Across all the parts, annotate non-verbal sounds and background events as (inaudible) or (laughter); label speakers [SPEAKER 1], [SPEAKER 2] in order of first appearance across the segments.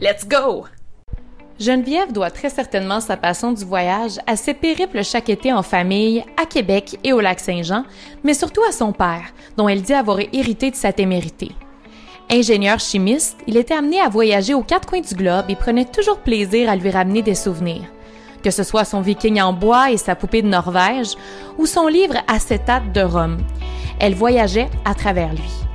[SPEAKER 1] Let's go! Geneviève doit très certainement sa passion du voyage à ses périples chaque été en famille, à Québec et au lac Saint-Jean, mais surtout à son père, dont elle dit avoir hérité de sa témérité. Ingénieur chimiste, il était amené à voyager aux quatre coins du globe et prenait toujours plaisir à lui ramener des souvenirs. Que ce soit son viking en bois et sa poupée de Norvège, ou son livre Acétate de Rome. Elle voyageait à travers lui.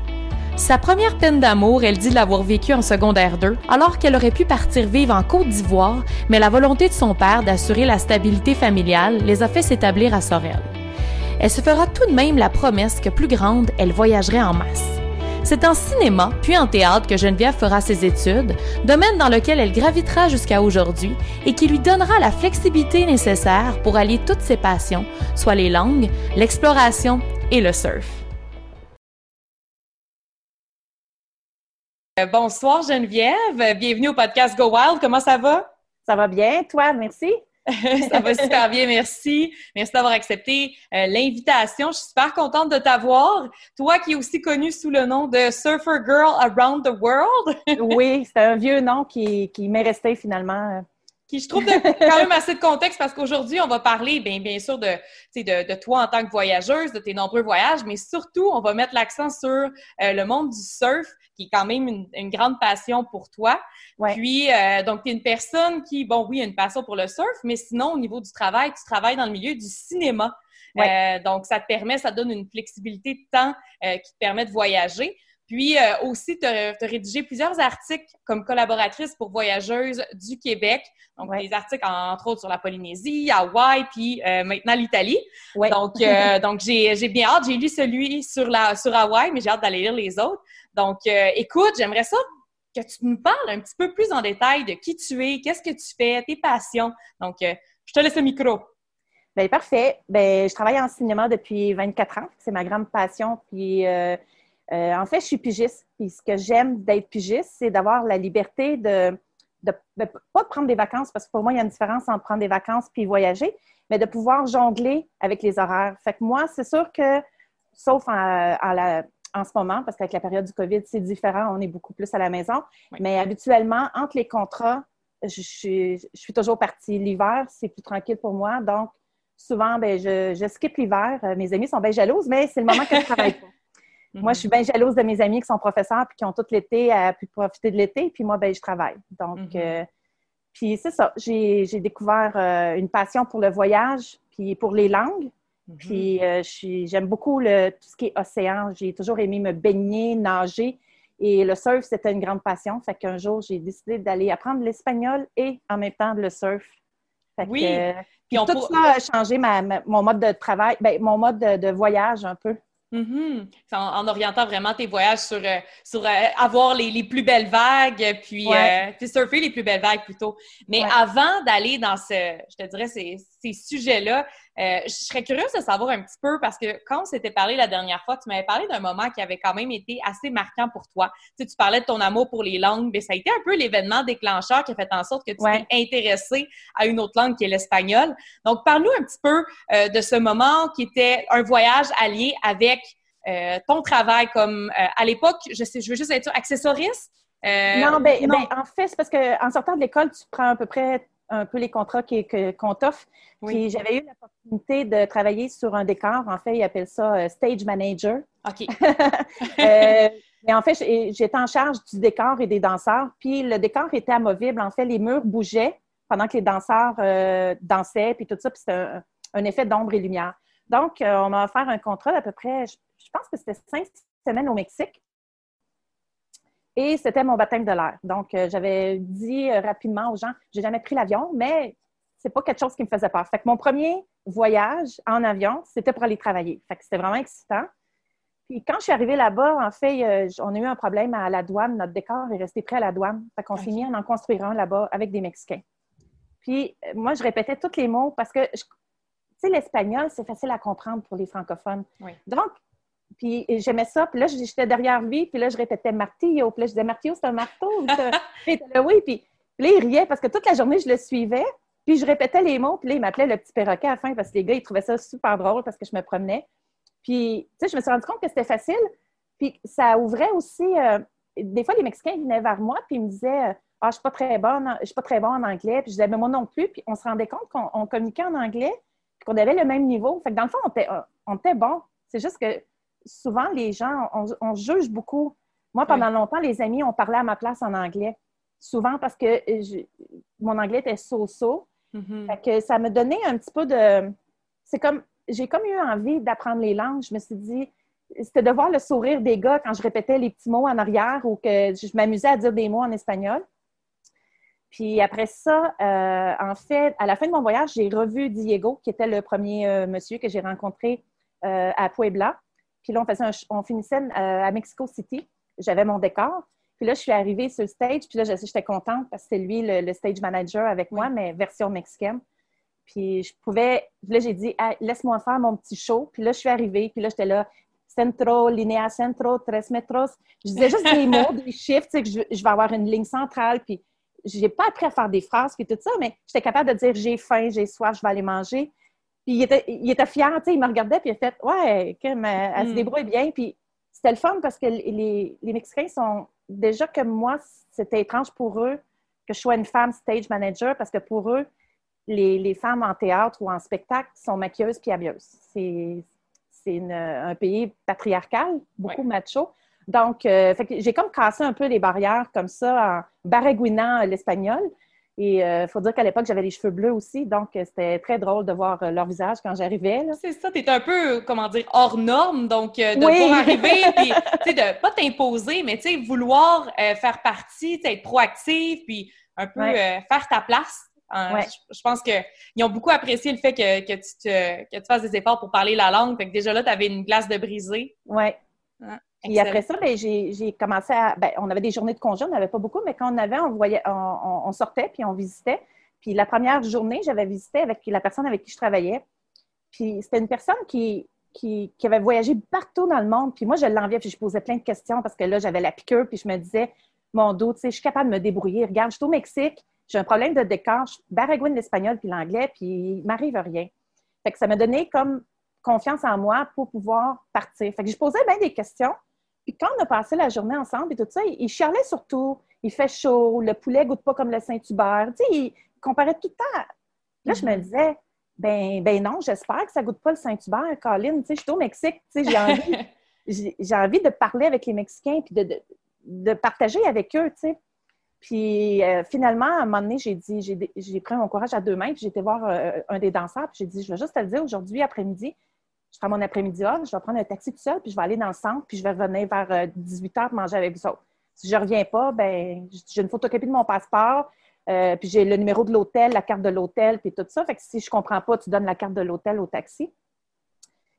[SPEAKER 1] Sa première peine d'amour, elle dit l'avoir vécue en secondaire 2, alors qu'elle aurait pu partir vivre en Côte d'Ivoire, mais la volonté de son père d'assurer la stabilité familiale les a fait s'établir à Sorel. Elle se fera tout de même la promesse que plus grande, elle voyagerait en masse. C'est en cinéma, puis en théâtre que Geneviève fera ses études, domaine dans lequel elle gravitera jusqu'à aujourd'hui et qui lui donnera la flexibilité nécessaire pour allier toutes ses passions, soit les langues, l'exploration et le surf. Bonsoir Geneviève, bienvenue au podcast Go Wild. Comment ça va?
[SPEAKER 2] Ça va bien, toi, merci. (laughs)
[SPEAKER 1] ça va super bien, merci. Merci d'avoir accepté euh, l'invitation. Je suis super contente de t'avoir. Toi qui es aussi connue sous le nom de Surfer Girl Around the World. (laughs)
[SPEAKER 2] oui, c'est un vieux nom qui, qui m'est resté finalement.
[SPEAKER 1] Qui, je trouve, quand même assez de contexte parce qu'aujourd'hui, on va parler, bien, bien sûr, de, de, de, toi en tant que voyageuse, de tes nombreux voyages, mais surtout, on va mettre l'accent sur euh, le monde du surf qui est quand même une, grande passion pour toi. Puis, euh, donc, tu es une personne qui, bon, oui, a une passion pour le surf, mais sinon, au niveau du travail, tu travailles dans le milieu du cinéma. Euh, donc, ça te permet, ça donne une flexibilité de temps euh, qui te permet de voyager. Puis aussi, tu as, rédigé plusieurs articles comme collaboratrice pour Voyageuses du Québec. Donc, des articles, entre autres, sur la Polynésie, Hawaï, puis maintenant l'Italie. Donc, (laughs) donc j'ai bien hâte. J'ai lu celui sur, la, sur Hawaï, mais j'ai hâte d'aller lire les autres. Donc, euh, écoute, j'aimerais ça que tu nous parles un petit peu plus en détail de qui tu es, qu'est-ce que tu fais, tes passions. Donc, euh, je te laisse le micro.
[SPEAKER 2] Bien, parfait. Bien, je travaille en cinéma depuis 24 ans. C'est ma grande passion. Puis, euh, en fait, je suis pigiste. Puis, ce que j'aime d'être pigiste, c'est d'avoir la liberté de, de, pas de prendre des vacances, parce que pour moi, il y a une différence entre prendre des vacances puis voyager, mais de pouvoir jongler avec les horaires. Fait que moi, c'est sûr que, sauf en, en la, en ce moment, parce qu'avec la période du COVID, c'est différent, on est beaucoup plus à la maison. Mais habituellement, entre les contrats, je, suis, toujours partie. L'hiver, c'est plus tranquille pour moi. Donc, souvent, ben, je, je skip l'hiver. Euh, mes amis sont bien jalouses, mais c'est le moment que je travaille pas. (laughs) Moi, je suis bien jalouse de mes amis qui sont professeurs puis qui ont tout l'été à pu profiter de l'été. Puis moi, ben, je travaille. Donc, mm-hmm. euh, puis c'est ça. J'ai découvert euh, une passion pour le voyage puis pour les langues. Mm-hmm. Puis euh, j'aime beaucoup le, tout ce qui est océan. J'ai toujours aimé me baigner, nager. Et le surf, c'était une grande passion. Fait qu'un jour, j'ai décidé d'aller apprendre l'espagnol et en même temps le surf. Fait oui. Que, puis tout ça a changé mon mode de travail, ben, mon mode de voyage un peu.
[SPEAKER 1] Mm-hmm. en, orientant vraiment tes voyages sur, euh, sur euh, avoir les, les, plus belles vagues, puis euh, surfer les plus belles vagues plutôt. Mais avant d'aller dans ce, je te dirais, ces, ces sujets-là, euh, je serais curieuse de savoir un petit peu parce que quand on s'était parlé la dernière fois, tu m'avais parlé d'un moment qui avait quand même été assez marquant pour toi. Tu, sais, tu parlais de ton amour pour les langues, mais ça a été un peu l'événement déclencheur qui a fait en sorte que tu t'es intéressé à une autre langue qui est l'espagnol. Donc, parle-nous un petit peu euh, de ce moment qui était un voyage allié avec euh, ton travail comme à l'époque, je sais, je veux juste être accessoriste.
[SPEAKER 2] non, ben, ben, en fait, c'est parce qu'en sortant de l'école, tu prends à peu près un peu les contrats qu'on t'offre. Puis j'avais eu l'opportunité de travailler sur un décor. En fait, ils appellent ça euh, stage manager.
[SPEAKER 1] OK. (laughs)
[SPEAKER 2] euh, mais en fait, j'étais en charge du décor et des danseurs. Puis le décor était amovible. En fait, les murs bougeaient pendant que les danseurs euh, dansaient, puis tout ça. Puis c'était un, effet d'ombre et lumière. Donc, euh, on m'a offert un contrat d'à peu près, je, je pense que c'était cinq semaines au Mexique. Et c'était mon baptême de l'air. Donc, euh, j'avais dit euh, rapidement aux gens, j'ai jamais pris l'avion, mais c'est pas quelque chose qui me faisait peur. Fait que mon premier voyage en avion, c'était pour aller travailler. Fait que c'était vraiment excitant. Puis quand je suis arrivée là-bas, en fait, euh, on a eu un problème à la douane. Notre décor est resté prêt à la douane. Fait qu'on s'est mis à en construire un là-bas avec des Mexicains. Puis euh, moi, je répétais tous les mots parce que, tu sais, l'espagnol, c'est facile à comprendre pour les francophones. Donc, puis j'aimais ça. Puis là, j'étais derrière lui. Puis là, je répétais martillo. Puis là, je disais martillo, c'est un marteau. puis (laughs) là, oui. Puis, là, il riait parce que toute la journée, je le suivais. Puis je répétais les mots. Puis là, il m'appelait le petit perroquet à la fin parce que les gars, ils trouvaient ça super drôle parce que je me promenais. Puis, tu sais, je me suis rendu compte que c'était facile. Puis ça ouvrait aussi. Euh, des fois, les Mexicains venaient vers moi. Puis ils me disaient euh, Ah, je suis pas très bonne, je suis pas très bon en anglais. Puis je disais Mais moi non plus. Puis on se rendait compte qu'on communiquait en anglais. Puis qu'on avait le même niveau. Fait que dans le fond, on était, on était bon. C'est juste que souvent, les gens, on, juge beaucoup. Moi, pendant longtemps, les amis ont parlé à ma place en anglais. Souvent parce que mon anglais était so-so. Mm-hmm. que ça me donnait un petit peu de. C'est comme. J'ai comme eu envie d'apprendre les langues. Je me suis dit. C'était de voir le sourire des gars quand je répétais les petits mots en arrière ou que je m'amusais à dire des mots en espagnol. Puis après ça, euh, en fait, à la fin de mon voyage, j'ai revu Diego, qui était le premier euh, monsieur que j'ai rencontré euh, à Puebla. Puis là, on, faisait on finissait euh, à Mexico City. J'avais mon décor. Puis là, je suis arrivée sur le stage. Puis là, j'étais contente parce que c'est lui le, stage manager avec moi, mais version mexicaine. Puis je pouvais, là, j'ai dit, laisse-moi faire mon petit show. Puis là, je suis arrivée. Puis là, j'étais là, centro, linea centro, tres metros. Je disais juste des mots, (laughs) des chiffres, tu sais, que je, je, vais avoir une ligne centrale. Puis j'ai pas appris à faire des phrases, puis tout ça, mais j'étais capable de dire, j'ai faim, j'ai soif, je vais aller manger. Puis il était, il était fier, tu sais, il me regardait, puis il a fait Ouais, elle, elle se hmm. débrouille bien. Puis c'était le fun parce que les, les Mexicains sont. Déjà que moi, c'était étrange pour eux que je sois une femme stage manager parce que pour eux, les, les femmes en théâtre ou en spectacle sont maquilleuses puis habilleuses. C'est un pays patriarcal, beaucoup macho. Donc, euh, j'ai comme cassé un peu les barrières comme ça en baragouinant l'espagnol. Et il euh, faut dire qu'à l'époque, j'avais les cheveux bleus aussi, donc euh, c'était très drôle de voir euh, leur visage quand j'arrivais.
[SPEAKER 3] C'est ça, tu es un peu, comment dire, hors norme, donc de oui. arriver, (laughs) puis de pas t'imposer, mais vouloir faire partie, être proactive, puis un peu faire ta place. Hein, je, pense qu'ils ont beaucoup apprécié le fait que, que, tu te, que tu fasses des efforts pour parler la langue. Fait que déjà là, tu avais une glace de brisée.
[SPEAKER 2] Oui. Hein? Puis après ça, ben, j'ai commencé à. Ben, on avait des journées de congé, on n'avait pas beaucoup, mais quand on avait, on, voyait, on, sortait puis on visitait. Puis la première journée, j'avais visité avec la personne avec qui je travaillais. Puis c'était une personne qui, qui, avait voyagé partout dans le monde. Puis moi, je l'enviais, puis je posais plein de questions parce que là, j'avais la piqûre, puis je me disais, mon dos, tu sais, je suis capable de me débrouiller. Regarde, je suis au Mexique, j'ai un problème de décor, je baragouine l'espagnol puis l'anglais, puis il m'arrive rien. Fait que ça m'a donné comme confiance en moi pour pouvoir partir. Fait que je posais bien des questions. Puis quand on a passé la journée ensemble et tout ça, il, chialait surtout. Il fait chaud, le poulet goûte pas comme le Saint-Hubert. Tu sais, il comparait tout le temps. Là, je me mhm. disais, ben, ben non, j'espère que ça goûte pas le Saint-Hubert, Colin. Tu sais, je suis au Mexique, tu sais, j'ai envie, (laughs) j'ai envie de parler avec les Mexicains puis de, de, partager avec eux, tu sais. Puis euh, finalement, à un moment donné, j'ai dit, j'ai pris mon courage à deux mains, puis j'ai été voir euh, un des danseurs, puis j'ai dit, je vais juste te le dire, aujourd'hui après-midi, je fais mon après-midi off, je vais prendre un taxi tout seul, puis je vais aller dans le centre, puis je vais revenir vers 18 euh, h manger avec vous autres. Si je ne reviens pas, ben j'ai une photocopie de mon passeport, euh, puis j'ai le numéro de l'hôtel, la carte de l'hôtel, puis tout ça. Fait que si je ne comprends pas, tu donnes la carte de l'hôtel au taxi.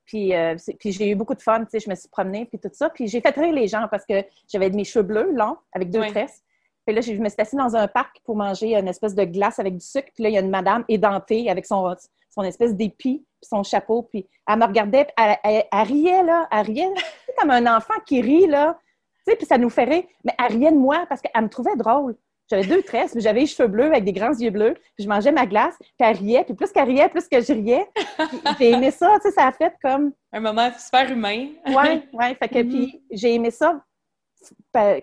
[SPEAKER 2] Puis, euh, puis j'ai eu beaucoup de fun, tu sais, je me suis promenée, puis tout ça. Puis j'ai fait rire les gens parce que j'avais mes cheveux bleus longs avec deux tresses. Puis là, je me suis assise dans un parc pour manger une espèce de glace avec du sucre. Puis là, il y a une madame édentée avec son, son espèce d'épi son chapeau, puis elle me regardait, puis elle, riait, là, elle riait, comme un enfant qui rit, là, tu sais, puis ça nous ferait, mais elle riait de moi parce qu'elle me trouvait drôle. J'avais deux tresses, puis j'avais les cheveux bleus avec des grands yeux bleus, puis je mangeais ma glace, puis elle riait, puis plus qu'elle riait, plus que je riais. (laughs) J'ai aimé ça, tu sais, ça a fait comme...
[SPEAKER 3] Un moment super humain.
[SPEAKER 2] oui, (laughs) oui, fait que, puis mm-hmm. j'ai aimé ça,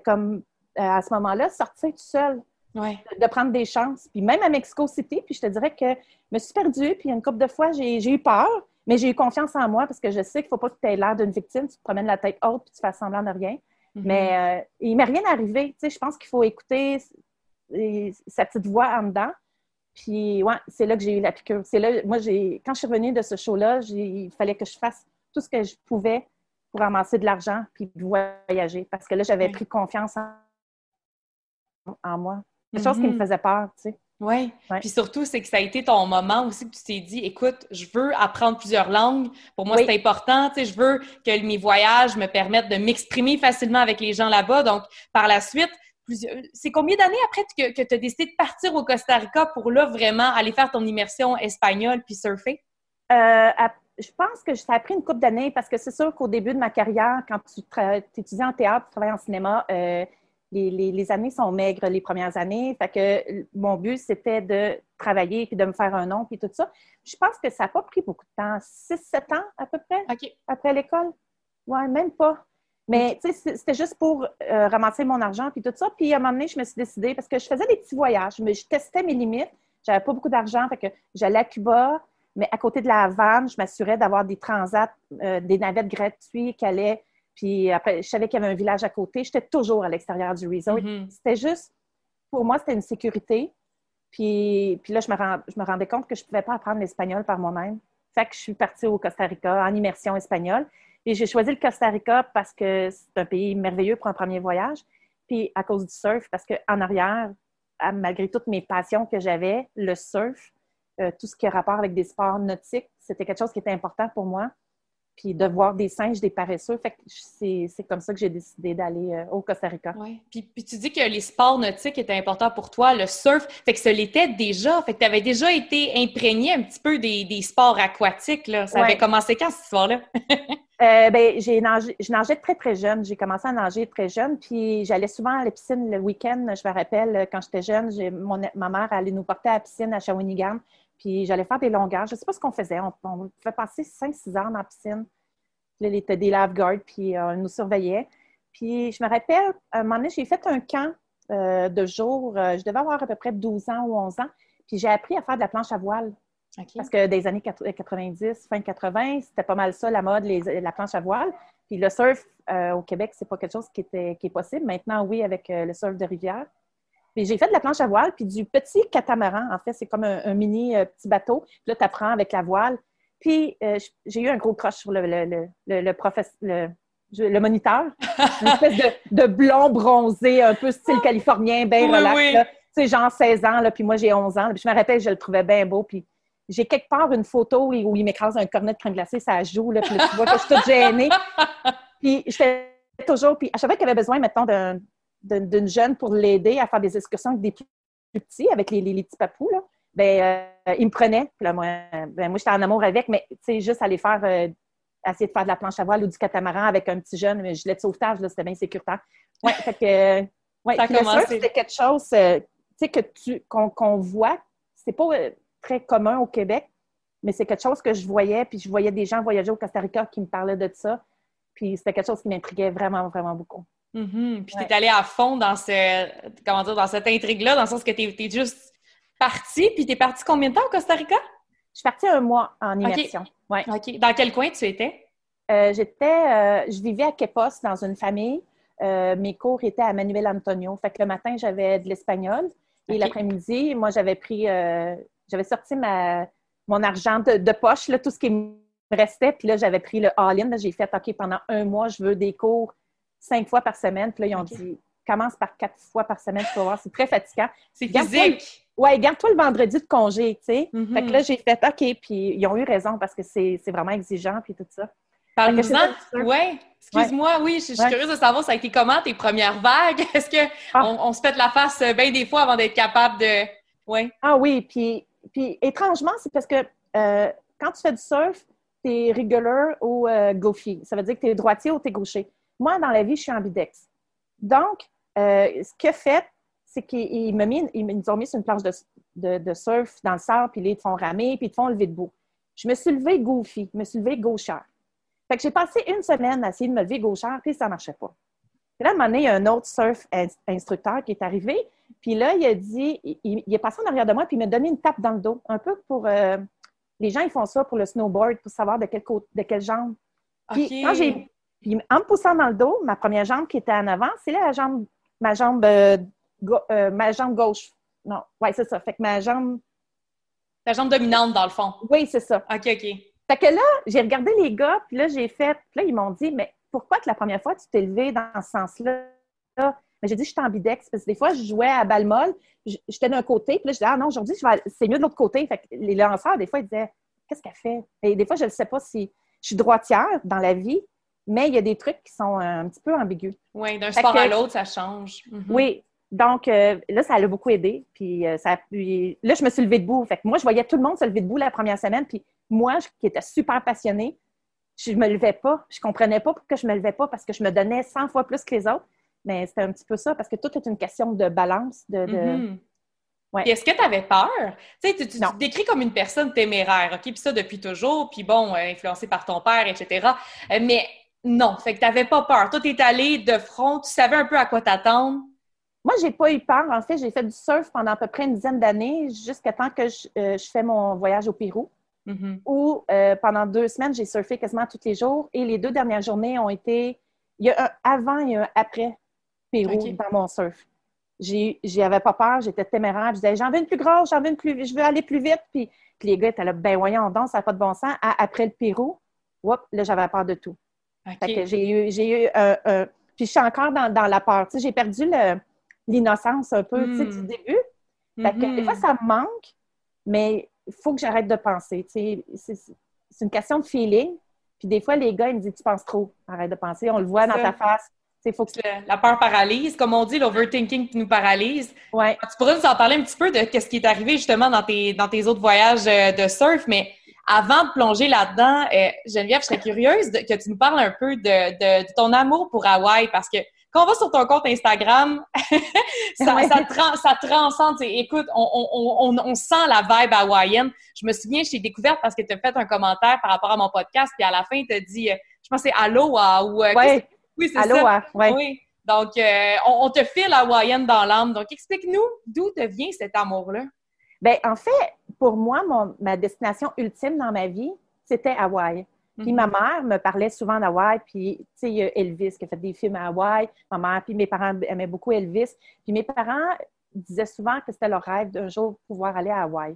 [SPEAKER 2] comme euh, à ce moment-là, sortir tout seul de, prendre des chances. Puis même à Mexico City, puis je te dirais que je me suis perdue, puis une couple de fois, j'ai eu peur, mais j'ai eu confiance en moi parce que je sais qu'il ne faut pas que tu aies l'air d'une victime, tu te promènes la tête haute puis tu fais semblant de rien. Mm-hmm. Mais euh, il ne m'est rien arrivé. Tu sais, je pense qu'il faut écouter sa petite voix en dedans. Puis, ouais, c'est là que j'ai eu la piqûre. C'est là, moi, j'ai, quand je suis revenue de ce show-là, il fallait que je fasse tout ce que je pouvais pour amasser de l'argent puis voyager. Parce que là, j'avais pris confiance en moi. Quelque chose qui me mm-hmm. faisait peur, tu sais.
[SPEAKER 1] Oui. Puis surtout, c'est que ça a été ton moment aussi que tu t'es dit, écoute, je veux apprendre plusieurs langues. Pour moi, c'est important. Tu sais, je veux que mes voyages me permettent de m'exprimer facilement avec les gens là-bas. Donc, par la suite, c'est combien d'années après que, tu as décidé de partir au Costa Rica pour là vraiment aller faire ton immersion espagnole puis surfer?
[SPEAKER 2] Euh, je pense que ça a pris une couple d'années parce que c'est sûr qu'au début de ma carrière, quand tu étudies en théâtre, tu travailles en cinéma, euh, les, années sont maigres les premières années. Fait que mon but, c'était de travailler puis de me faire un nom puis tout ça. Je pense que ça n'a pas pris beaucoup de temps. 6-7 ans à peu près après l'école? Ouais, même pas. Mais tu sais, c'était juste pour euh, ramasser mon argent puis tout ça. Puis à un moment donné, je me suis décidée parce que je faisais des petits voyages, mais je testais mes limites. J'avais pas beaucoup d'argent, fait que j'allais à Cuba, mais à côté de la vanne, je m'assurais d'avoir des transats, euh, des navettes gratuites qui allaient. Puis après, je savais qu'il y avait un village à côté. J'étais toujours à l'extérieur du resort. Mm-hmm. C'était juste, pour moi, c'était une sécurité. Puis, puis là, je me, je me rendais compte que je ne pouvais pas apprendre l'espagnol par moi-même. Fait que je suis partie au Costa Rica en immersion espagnole. Et j'ai choisi le Costa Rica parce que c'est un pays merveilleux pour un premier voyage. Puis à cause du surf, parce qu'en arrière, malgré toutes mes passions que j'avais, le surf, euh, tout ce qui a rapport avec des sports nautiques, c'était quelque chose qui était important pour moi. Puis de voir des singes, des paresseux. Fait que c'est comme ça que j'ai décidé d'aller euh, au Costa Rica.
[SPEAKER 1] Oui. Puis, puis, tu dis que les sports nautiques étaient importants pour toi, le surf. Fait que ça l'était déjà. Fait que tu avais déjà été imprégné un petit peu des, des sports aquatiques. Là. Ça avait commencé quand, cette histoire-là? (laughs)
[SPEAKER 2] Euh, ben, j'ai nagé, je nageais très, très jeune. J'ai commencé à nager très jeune, puis j'allais souvent à la piscine le week-end. Je me rappelle, quand j'étais jeune, mon, ma mère allait nous porter à la piscine à Shawinigan, puis j'allais faire des longueurs. Je ne sais pas ce qu'on faisait. On, on pouvait passer 5-6 heures dans la piscine. Puis là, il était des lifeguards, puis euh, on nous surveillait. Puis je me rappelle, à un moment donné, j'ai fait un camp euh, de jour. je devais avoir à peu près 12 ans ou 11 ans. Puis j'ai appris à faire de la planche à voile. Parce que des années 90, euh, fin 80, c'était pas mal ça, la mode, la planche à voile. Puis le surf euh, au Québec, c'est pas quelque chose qui, était, qui est possible. Maintenant, oui, avec euh, le surf de rivière. Puis j'ai fait de la planche à voile, puis du petit catamaran. En fait, c'est comme un, mini petit bateau. Puis là, tu apprends avec la voile. Puis j'ai eu un gros crush sur le, le, le, le, moniteur. (laughs) Une espèce de, blond bronzé, un peu style californien, bien relax. Tu sais, genre 16 ans, là, puis moi, j'ai 11 ans. Puis je me rappelle, je le trouvais bien beau. Puis j'ai quelque part une photo où il m'écrase un cornet de crème glacée, ça joue, là, puis tu vois que je suis toute gênée. (laughs) Puis j'étais toujours, puis à chaque fois qu'il avait besoin, mettons, d'une jeune pour l'aider à faire des excursions avec des plus petits, avec les, petits papous, là, ben, euh, il me prenait. Puis là, moi, ben, moi j'étais en amour avec, mais tu sais, juste aller faire, euh, essayer de faire de la planche à voile ou du catamaran avec un petit jeune, mais gilet de sauvetage, là, c'était bien sécuritaire. Ouais, fait que, ouais, ça c'était quelque chose, euh, tu sais, que tu, qu'on voit, c'est pas très commun au Québec, mais c'est quelque chose que je voyais, puis je voyais des gens voyager au Costa Rica qui me parlaient de ça. Puis c'était quelque chose qui m'intriguait vraiment, vraiment beaucoup.
[SPEAKER 1] Mm-hmm. Puis tu es allé à fond dans, ce, comment dire, dans cette intrigue-là, dans le sens que tu es, juste parti, puis tu es parti combien de temps au Costa Rica?
[SPEAKER 2] Je suis partie un mois en immersion.
[SPEAKER 1] Ouais. OK. Dans quel coin tu étais?
[SPEAKER 2] Euh, j'étais, euh, je vivais à Quepos dans une famille. Euh, mes cours étaient à Manuel Antonio. Fait que le matin, j'avais de l'espagnol. Et l'après-midi, moi, j'avais pris j'avais sorti ma, mon argent de, poche, là, tout ce qui me restait. Puis là, j'avais pris le all-in. J'ai fait, OK, pendant un mois, je veux des cours cinq fois par semaine. Puis là, ils ont dit, commence par quatre fois par semaine, tu vas voir, c'est très fatigant.
[SPEAKER 1] C'est physique.
[SPEAKER 2] Oui, garde-toi le vendredi de congé, tu sais. Mm-hmm. Fait que là, j'ai fait, OK, puis ils ont eu raison parce que c'est vraiment exigeant, puis tout ça.
[SPEAKER 1] Parle-nous-en. Oui, excuse-moi, oui, je, suis curieuse de savoir, ça a été comment tes premières vagues? (laughs) Est-ce qu'on ah. on se pète la face bien des fois avant d'être capable de.
[SPEAKER 2] Ouais. Ah oui, puis puis étrangement, c'est parce que euh, quand tu fais du surf, tu es regular ou euh, Ça veut dire que tu es droitier ou tu es gaucher. Moi, dans la vie, je suis ambidex. Donc, euh, ce qu'il fait, c'est qu'ils ils ont mis sur une planche de, surf dans le sable, puis ils te font ramer, puis ils te font lever debout. Je me suis levée goofy, je me suis levée gauchère. Fait que j'ai passé une semaine à essayer de me lever gauchère, puis ça ne marchait pas. Puis là, à un moment donné, il y a un autre surf instructeur qui est arrivé, puis là, il a dit, il, est passé en arrière de moi, puis il m'a donné une tape dans le dos, un peu pour. Euh, les gens, ils font ça pour le snowboard, pour savoir de quelle, côte, de quelle jambe. Puis, quand j'ai, en me poussant dans le dos, ma première jambe qui était en avant, c'est là la jambe, ma jambe, euh, euh, ma jambe gauche. Non, oui, c'est ça. Fait que ma jambe.
[SPEAKER 1] Ta jambe dominante, dans le fond.
[SPEAKER 2] Oui, c'est ça.
[SPEAKER 1] OK, OK.
[SPEAKER 2] Fait que là, j'ai regardé les gars, puis là, j'ai fait. Puis là, ils m'ont dit, mais pourquoi que la première fois, tu t'es levé dans ce sens-là? Mais j'ai dit, je suis ambidex. Parce que des fois, je jouais à balle molle, j'étais d'un côté, puis là, je disais, ah non, aujourd'hui, c'est mieux de l'autre côté. Fait que les lanceurs, des fois, ils disaient, qu'est-ce qu'elle fait? Et des fois, je ne sais pas si je suis droitière dans la vie, mais il y a des trucs qui sont un petit peu ambigus.
[SPEAKER 1] Oui, d'un sport à l'autre, ça change.
[SPEAKER 2] Mhm. Oui. Donc, euh, là, ça l'a beaucoup aidé. Puis, euh, ça, là, je me suis levée debout. Fait que moi, je voyais tout le monde se lever debout la première semaine. Puis, moi, qui étais super passionnée, je me levais pas. Je comprenais pas pourquoi je me levais pas parce que je me donnais 100 fois plus que les autres. Mais c'était un petit peu ça parce que tout est une question de balance. De,
[SPEAKER 1] mhm. Est-ce que tu avais peur? Tu sais, tu, te décris comme une personne téméraire, OK? Puis ça depuis toujours, puis bon, euh, influencé par ton père, etc. Euh, mais non, fait que tu n'avais pas peur. Toi, tu es allé de front, tu savais un peu à quoi t'attendre.
[SPEAKER 2] Moi, j'ai pas eu peur. En fait, j'ai fait du surf pendant à peu près une dizaine d'années, jusqu'à temps que je, euh, fais mon voyage au Pérou. Mm-hmm. Où pendant deux semaines, j'ai surfé quasiment tous les jours. Et les deux dernières journées ont été. Il y a un avant et un après Pérou dans mon surf j'avais pas peur, j'étais téméraire. Je disais, j'en veux une plus grosse, j'en veux une plus je veux aller plus vite. Puis, les gars étaient là, ben voyons donc, ça n'a pas de bon sens. après le Pérou, whoop, là, j'avais peur de tout. J'ai eu, j'ai eu puis je suis encore dans, dans la peur. Tu sais, j'ai perdu l'innocence un peu, tu sais, du hmm. début. Fait que, des fois, ça me manque, mais il faut que j'arrête de penser. Tu sais, c'est une question de feeling. Puis des fois, les gars, ils me disent, tu penses trop. Arrête de penser. On le voit dans ta face.
[SPEAKER 1] Faut que... La peur paralyse, comme on dit, l'overthinking qui nous paralyse.
[SPEAKER 2] Ouais.
[SPEAKER 1] Tu pourrais nous en parler un petit peu de ce qui est arrivé justement dans tes, dans tes autres voyages euh, de surf, mais avant de plonger là-dedans, euh, Geneviève, je serais curieuse que tu nous parles un peu de, de, ton amour pour Hawaï, parce que quand on va sur ton compte Instagram, (laughs) ça, ça, transcende. Écoute, on, on, on, on, sent la vibe hawaïenne. Je me souviens, je t'ai découverte parce que tu as fait un commentaire par rapport à mon podcast, puis à la fin, tu as dit, euh, je pense que c'est Aloha ou...
[SPEAKER 2] Oui, c'est ça.
[SPEAKER 1] Oui. Donc, euh, on, te file hawaïenne dans l'âme. Donc, explique-nous d'où te vient cet amour-là.
[SPEAKER 2] Bien, en fait, pour moi, ma destination ultime dans ma vie, c'était Hawaï. Puis ma mhm. mère me parlait souvent d'Hawaï, puis tu sais, il y a Elvis qui a fait des films à Hawaï, ma mère, puis mes parents aimaient beaucoup Elvis. Puis mes parents disaient souvent que c'était leur rêve d'un jour pouvoir aller à Hawaï.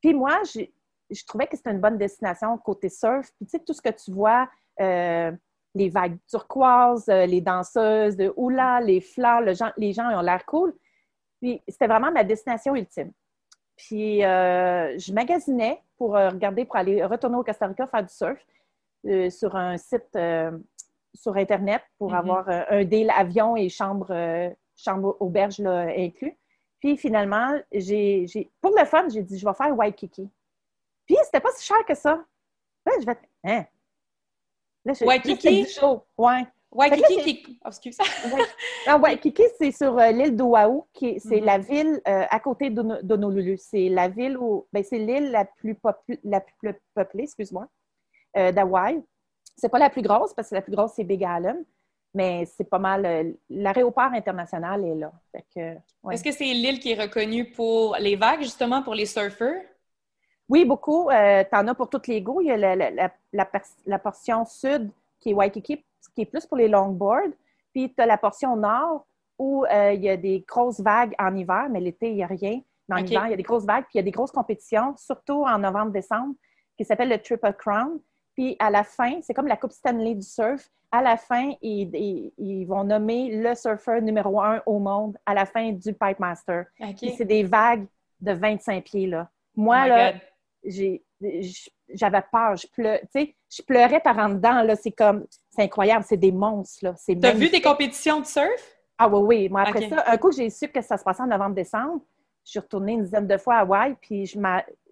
[SPEAKER 2] Puis moi, je, trouvais que c'était une bonne destination côté surf. Puis tu sais, tout ce que tu vois, euh, les vagues turquoises, euh, les danseuses de hula, les fleurs, les gens ont l'air cool. Puis c'était vraiment ma destination ultime. Puis euh, je magasinais pour euh, regarder, pour aller retourner au Costa Rica faire du surf sur un site sur Internet pour mm-hmm. avoir un deal avion et chambre, chambre auberge là, inclus. Puis finalement, j'ai, pour le fun, j'ai dit, je vais faire Waikiki. Puis c'était pas si cher que ça. Là, je vais, hein,
[SPEAKER 1] Waikiki?
[SPEAKER 2] Ouais.
[SPEAKER 1] Waikiki, oh, excuse.
[SPEAKER 2] Ah, Waikiki, c'est sur euh, l'île d'Oahu, qui c'est mm-hmm. la ville euh, à côté d'Honolulu. C'est la ville où, ben, c'est l'île la plus, la plus peuplée, excuse-moi, euh, d'Hawaï. C'est pas la plus grosse, parce que la plus grosse, c'est Big Island, mais c'est pas mal. L'aéroport international est là.
[SPEAKER 1] Est-ce que c'est l'île qui est reconnue pour les vagues, justement, pour les surfeurs?
[SPEAKER 2] Oui, beaucoup. Euh, tu en as pour toutes les goûts. Il y a la, portion sud qui est Waikiki, qui est plus pour les longboards. Puis tu as la portion nord où euh, il y a des grosses vagues en hiver, mais l'été, il n'y a rien. Mais en hiver, il y a des grosses vagues, puis il y a des grosses compétitions, surtout en novembre-décembre, qui s'appelle le Triple Crown. Puis à la fin, c'est comme la Coupe Stanley du surf. À la fin, ils, vont nommer le surfeur numéro un au monde à la fin du Pipe Master. c'est des vagues de 25 pieds. Là. Moi, oh là, j'avais peur. Je, pleu, je pleurais par en dedans. Là, c'est comme, c'est incroyable, c'est des monstres. Là,
[SPEAKER 1] T'as vu des compétitions de surf?
[SPEAKER 2] Ah oui, oui. Moi, après ça, un coup, j'ai su que ça se passait en novembre-décembre. Je suis retournée une dizaine de fois à Hawaï, puis je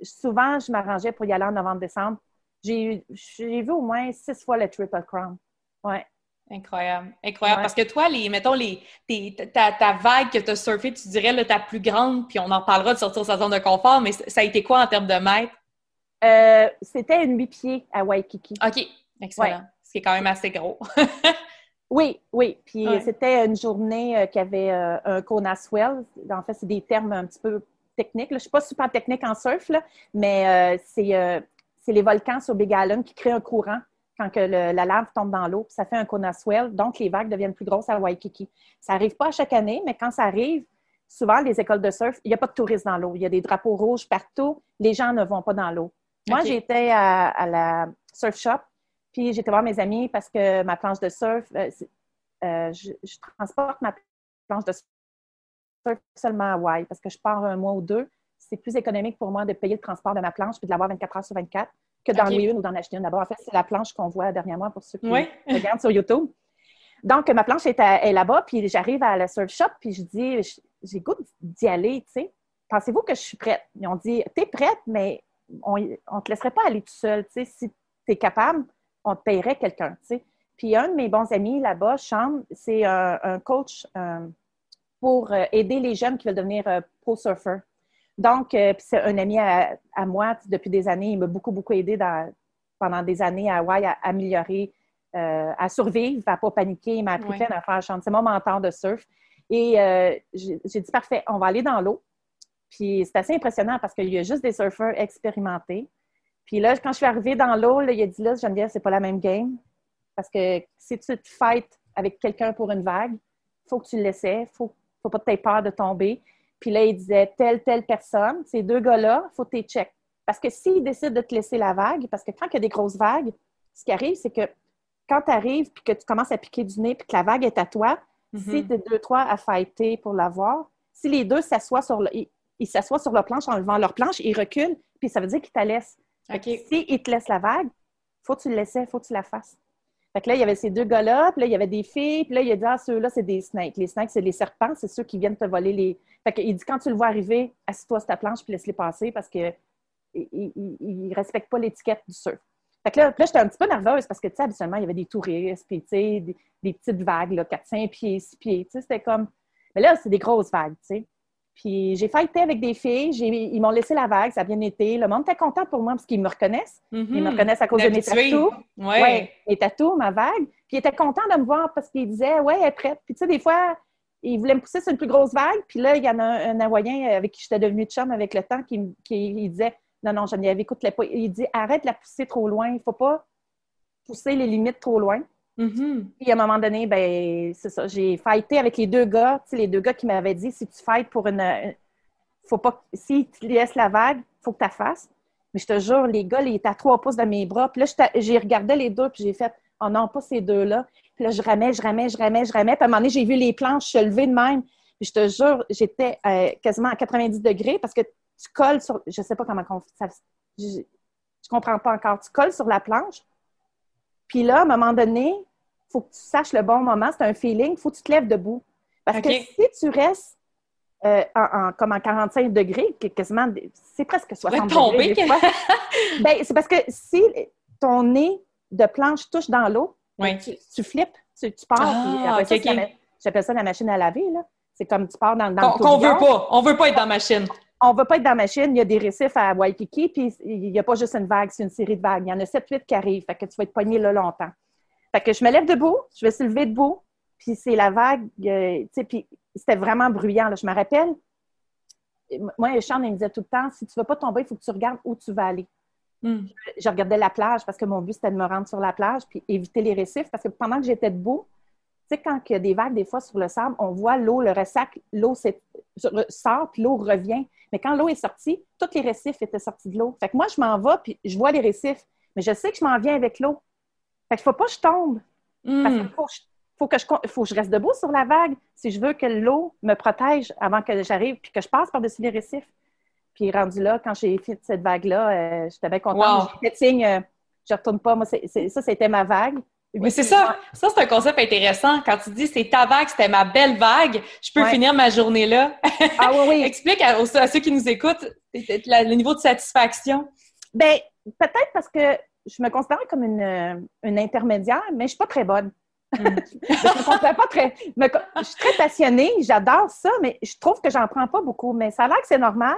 [SPEAKER 2] souvent, je m'arrangeais pour y aller en novembre-décembre. J'ai vu au moins six fois le Triple Crown. Ouais.
[SPEAKER 1] Incroyable. Incroyable. Parce que toi, les, mettons, les, ta, ta, vague que tu as surfée, tu dirais là, ta plus grande, puis on en parlera de sortir sa zone de confort, mais ça a été quoi en termes de mètres?
[SPEAKER 2] Euh, c'était une huit pieds à Waikiki.
[SPEAKER 1] OK, excellent. Ce qui est quand même assez gros. (laughs)
[SPEAKER 2] oui, oui. Puis c'était une journée euh, qui avait euh, un Kona swell. En fait, c'est des termes un petit peu techniques. Je ne suis pas super technique en surf, là, mais c'est les volcans sur Big Island qui créent un courant quand que la lave tombe dans l'eau, ça fait un Kona swell, donc les vagues deviennent plus grosses à Waikiki. Ça n'arrive pas à chaque année, mais quand ça arrive, souvent, les écoles de surf, il n'y a pas de touristes dans l'eau. Il y a des drapeaux rouges partout. Les gens ne vont pas dans l'eau. Moi, j'étais à, la surf shop, puis j'étais voir mes amis parce que ma planche de surf, euh, euh, je, transporte ma planche de surf seulement à Hawaï parce que je pars un mois ou deux. C'est plus économique pour moi de payer le transport de ma planche puis de l'avoir 24 heures sur 24 que d'en louer une ou d'en acheter une. D'abord, en fait, c'est la planche qu'on voit dernièrement pour ceux qui (laughs) regardent sur YouTube. Donc, ma planche est, là-bas, puis j'arrive à la surf shop, puis je dis, j'ai goût d'y aller, tu sais. Pensez-vous que je suis prête? Ils ont dit, t'es prête, mais on ne te laisserait pas aller tout seul, tu sais. Si tu es capable, on te paierait quelqu'un, tu sais. Puis un de mes bons amis là-bas, Sean, c'est un, coach euh, pour euh, aider les jeunes qui veulent devenir euh, pro surfer. Donc, c'est un ami à, moi depuis des années. Il m'a beaucoup, beaucoup aidé pendant des années à Hawaï à améliorer euh, à survivre, à ne pas paniquer. Il m'a appris plein d'affaires. C'est mon mentor de surf. Et euh, j'ai dit, parfait, on va aller dans l'eau. Puis c'est assez impressionnant parce qu'il y a juste des surfeurs expérimentés. Puis là, quand je suis arrivée dans l'eau, il a dit, là, Geneviève, c'est pas la même game. Parce que si tu te fights avec quelqu'un pour une vague, il faut que tu le laisses. Il faut, faut pas que tu aies peur de tomber. Puis là, il disait, telle, telle personne, ces deux gars-là, il faut que tu check. Parce que s'ils décident de te laisser la vague, parce que quand il y a des grosses vagues, ce qui arrive, c'est que quand tu arrives puis que tu commences à piquer du nez puis que la vague est à toi, mhm. si tu es deux, trois à fighter pour l'avoir, si les deux s'assoient sur le, ils s'assoient sur leur planche en levant leur planche, ils reculent, puis ça veut dire qu'ils te laissent. Si ils te laissent la vague, faut que tu le laisses, faut que tu la fasses. Fait que là, il y avait ces deux gars-là, puis là, il y avait des filles, puis là, il a dit, ah, ceux-là, c'est des snakes. Les snakes, c'est les serpents, c'est ceux qui viennent te voler les. Fait qu'il dit, quand tu le vois arriver, assis-toi sur ta planche, puis laisse-les passer parce qu'ils ne respectent pas l'étiquette du surf. Fait que là, j'étais un petit peu nerveuse parce que, tu sais, habituellement, il y avait des touristes, puis, tu sais, des, petites vagues, là, 4-5 pieds, 6 pieds, tu sais, c'était comme... Mais là, c'est des grosses vagues, tu sais. Puis j'ai fighté avec des filles, ils m'ont laissé la vague, ça a bien été. Le monde était content pour moi parce qu'ils me reconnaissent. Ils me mm-hmm. reconnaissent à cause de mes tatous.
[SPEAKER 1] Oui, ouais,
[SPEAKER 2] mes tatous, ma vague. Puis ils étaient contents de me voir parce qu'ils disaient, ouais, elle est prête. Puis tu sais, des fois, ils voulaient me pousser sur une plus grosse vague. Puis là, il y en a un, un Hawaïen avec qui j'étais devenue chum avec le temps qui, qui disait, non, non, Geneviève, écoute, pas. Il dit arrête de la pousser trop loin. Il ne faut pas pousser les limites trop loin.
[SPEAKER 1] Mm-hmm.
[SPEAKER 2] Puis à un moment donné, ben c'est ça. J'ai fighté avec les deux gars, les deux gars qui m'avaient dit si tu fights pour une. Faut pas. Si tu laisses la vague, faut que tu fasses. Mais je te jure, les gars, ils étaient à trois pouces de mes bras. Puis là, j'ai regardé les deux, puis j'ai fait Oh non, pas ces deux-là. Puis là, je ramais, je ramais, je ramais, je ramais. Puis à un moment donné, j'ai vu les planches se lever de même. Puis je te jure, j'étais euh, quasiment à 90 degrés parce que tu colles sur. Je sais pas comment. Je ne comprends pas encore. Tu colles sur la planche. Puis là, à un moment donné, il faut que tu saches le bon moment. C'est un feeling. Il faut que tu te lèves debout. Parce que si tu restes euh, en, comme en 45 degrés, quasiment, c'est presque 60 degrés. (laughs) ben, c'est parce que si ton nez de planche touche dans l'eau, ben, tu, flippes, tu, pars.
[SPEAKER 1] Ah,
[SPEAKER 2] J'appelle ça la machine à laver. C'est comme tu pars dans, dans
[SPEAKER 1] Qu'on veut pas. On veut pas être dans la machine
[SPEAKER 2] on ne va pas être dans la machine, il y a des récifs à Waikiki, puis il n'y a pas juste une vague, c'est une série de vagues. Il y en a 7-8 qui arrivent, fait que tu vas être pogné là longtemps. Fait que je me lève debout, je vais se lever debout, puis c'est la vague, euh, tu sais, puis c'était vraiment bruyant. Là. Je me rappelle, moi, Sean, il me disait tout le temps, si tu ne veux pas tomber, il faut que tu regardes où tu vas aller.
[SPEAKER 1] Hmm.
[SPEAKER 2] Je regardais la plage parce que mon but, c'était de me rendre sur la plage puis éviter les récifs parce que pendant que j'étais debout, tu sais, quand il y a des vagues, des fois, sur le sable, on voit l'eau, le ressac, l'eau sort, puis l'eau revient. Mais quand l'eau est sortie, tous les récifs étaient sortis de l'eau. Fait que moi, je m'en vais, puis je vois les récifs, mais je sais que je m'en viens avec l'eau. Fait qu'il ne faut pas que je tombe. Parce qu'il faut, faut, que je, faut que je reste debout sur la vague si je veux que l'eau me protège avant que j'arrive, puis que je passe par-dessus les récifs. Puis rendu là, quand j'ai fait cette vague-là, euh, j'étais bien contente. J'ai fait signe, euh, je retourne pas. Moi, ça, c'était ma vague.
[SPEAKER 1] Mais c'est ça. Ça, c'est un concept intéressant. Quand tu dis c'est ta vague, c'était ma belle vague, je peux finir ma journée là.
[SPEAKER 2] Ah oui, oui. (laughs)
[SPEAKER 1] Explique à, ceux qui nous écoutent le niveau de satisfaction.
[SPEAKER 2] Ben, peut-être parce que je me considère comme une, une intermédiaire, mais je suis pas très bonne. Hmm. (laughs) je me considère pas très. je suis très passionnée, j'adore ça, mais je trouve que j'en prends pas beaucoup. Mais ça a l'air que c'est normal.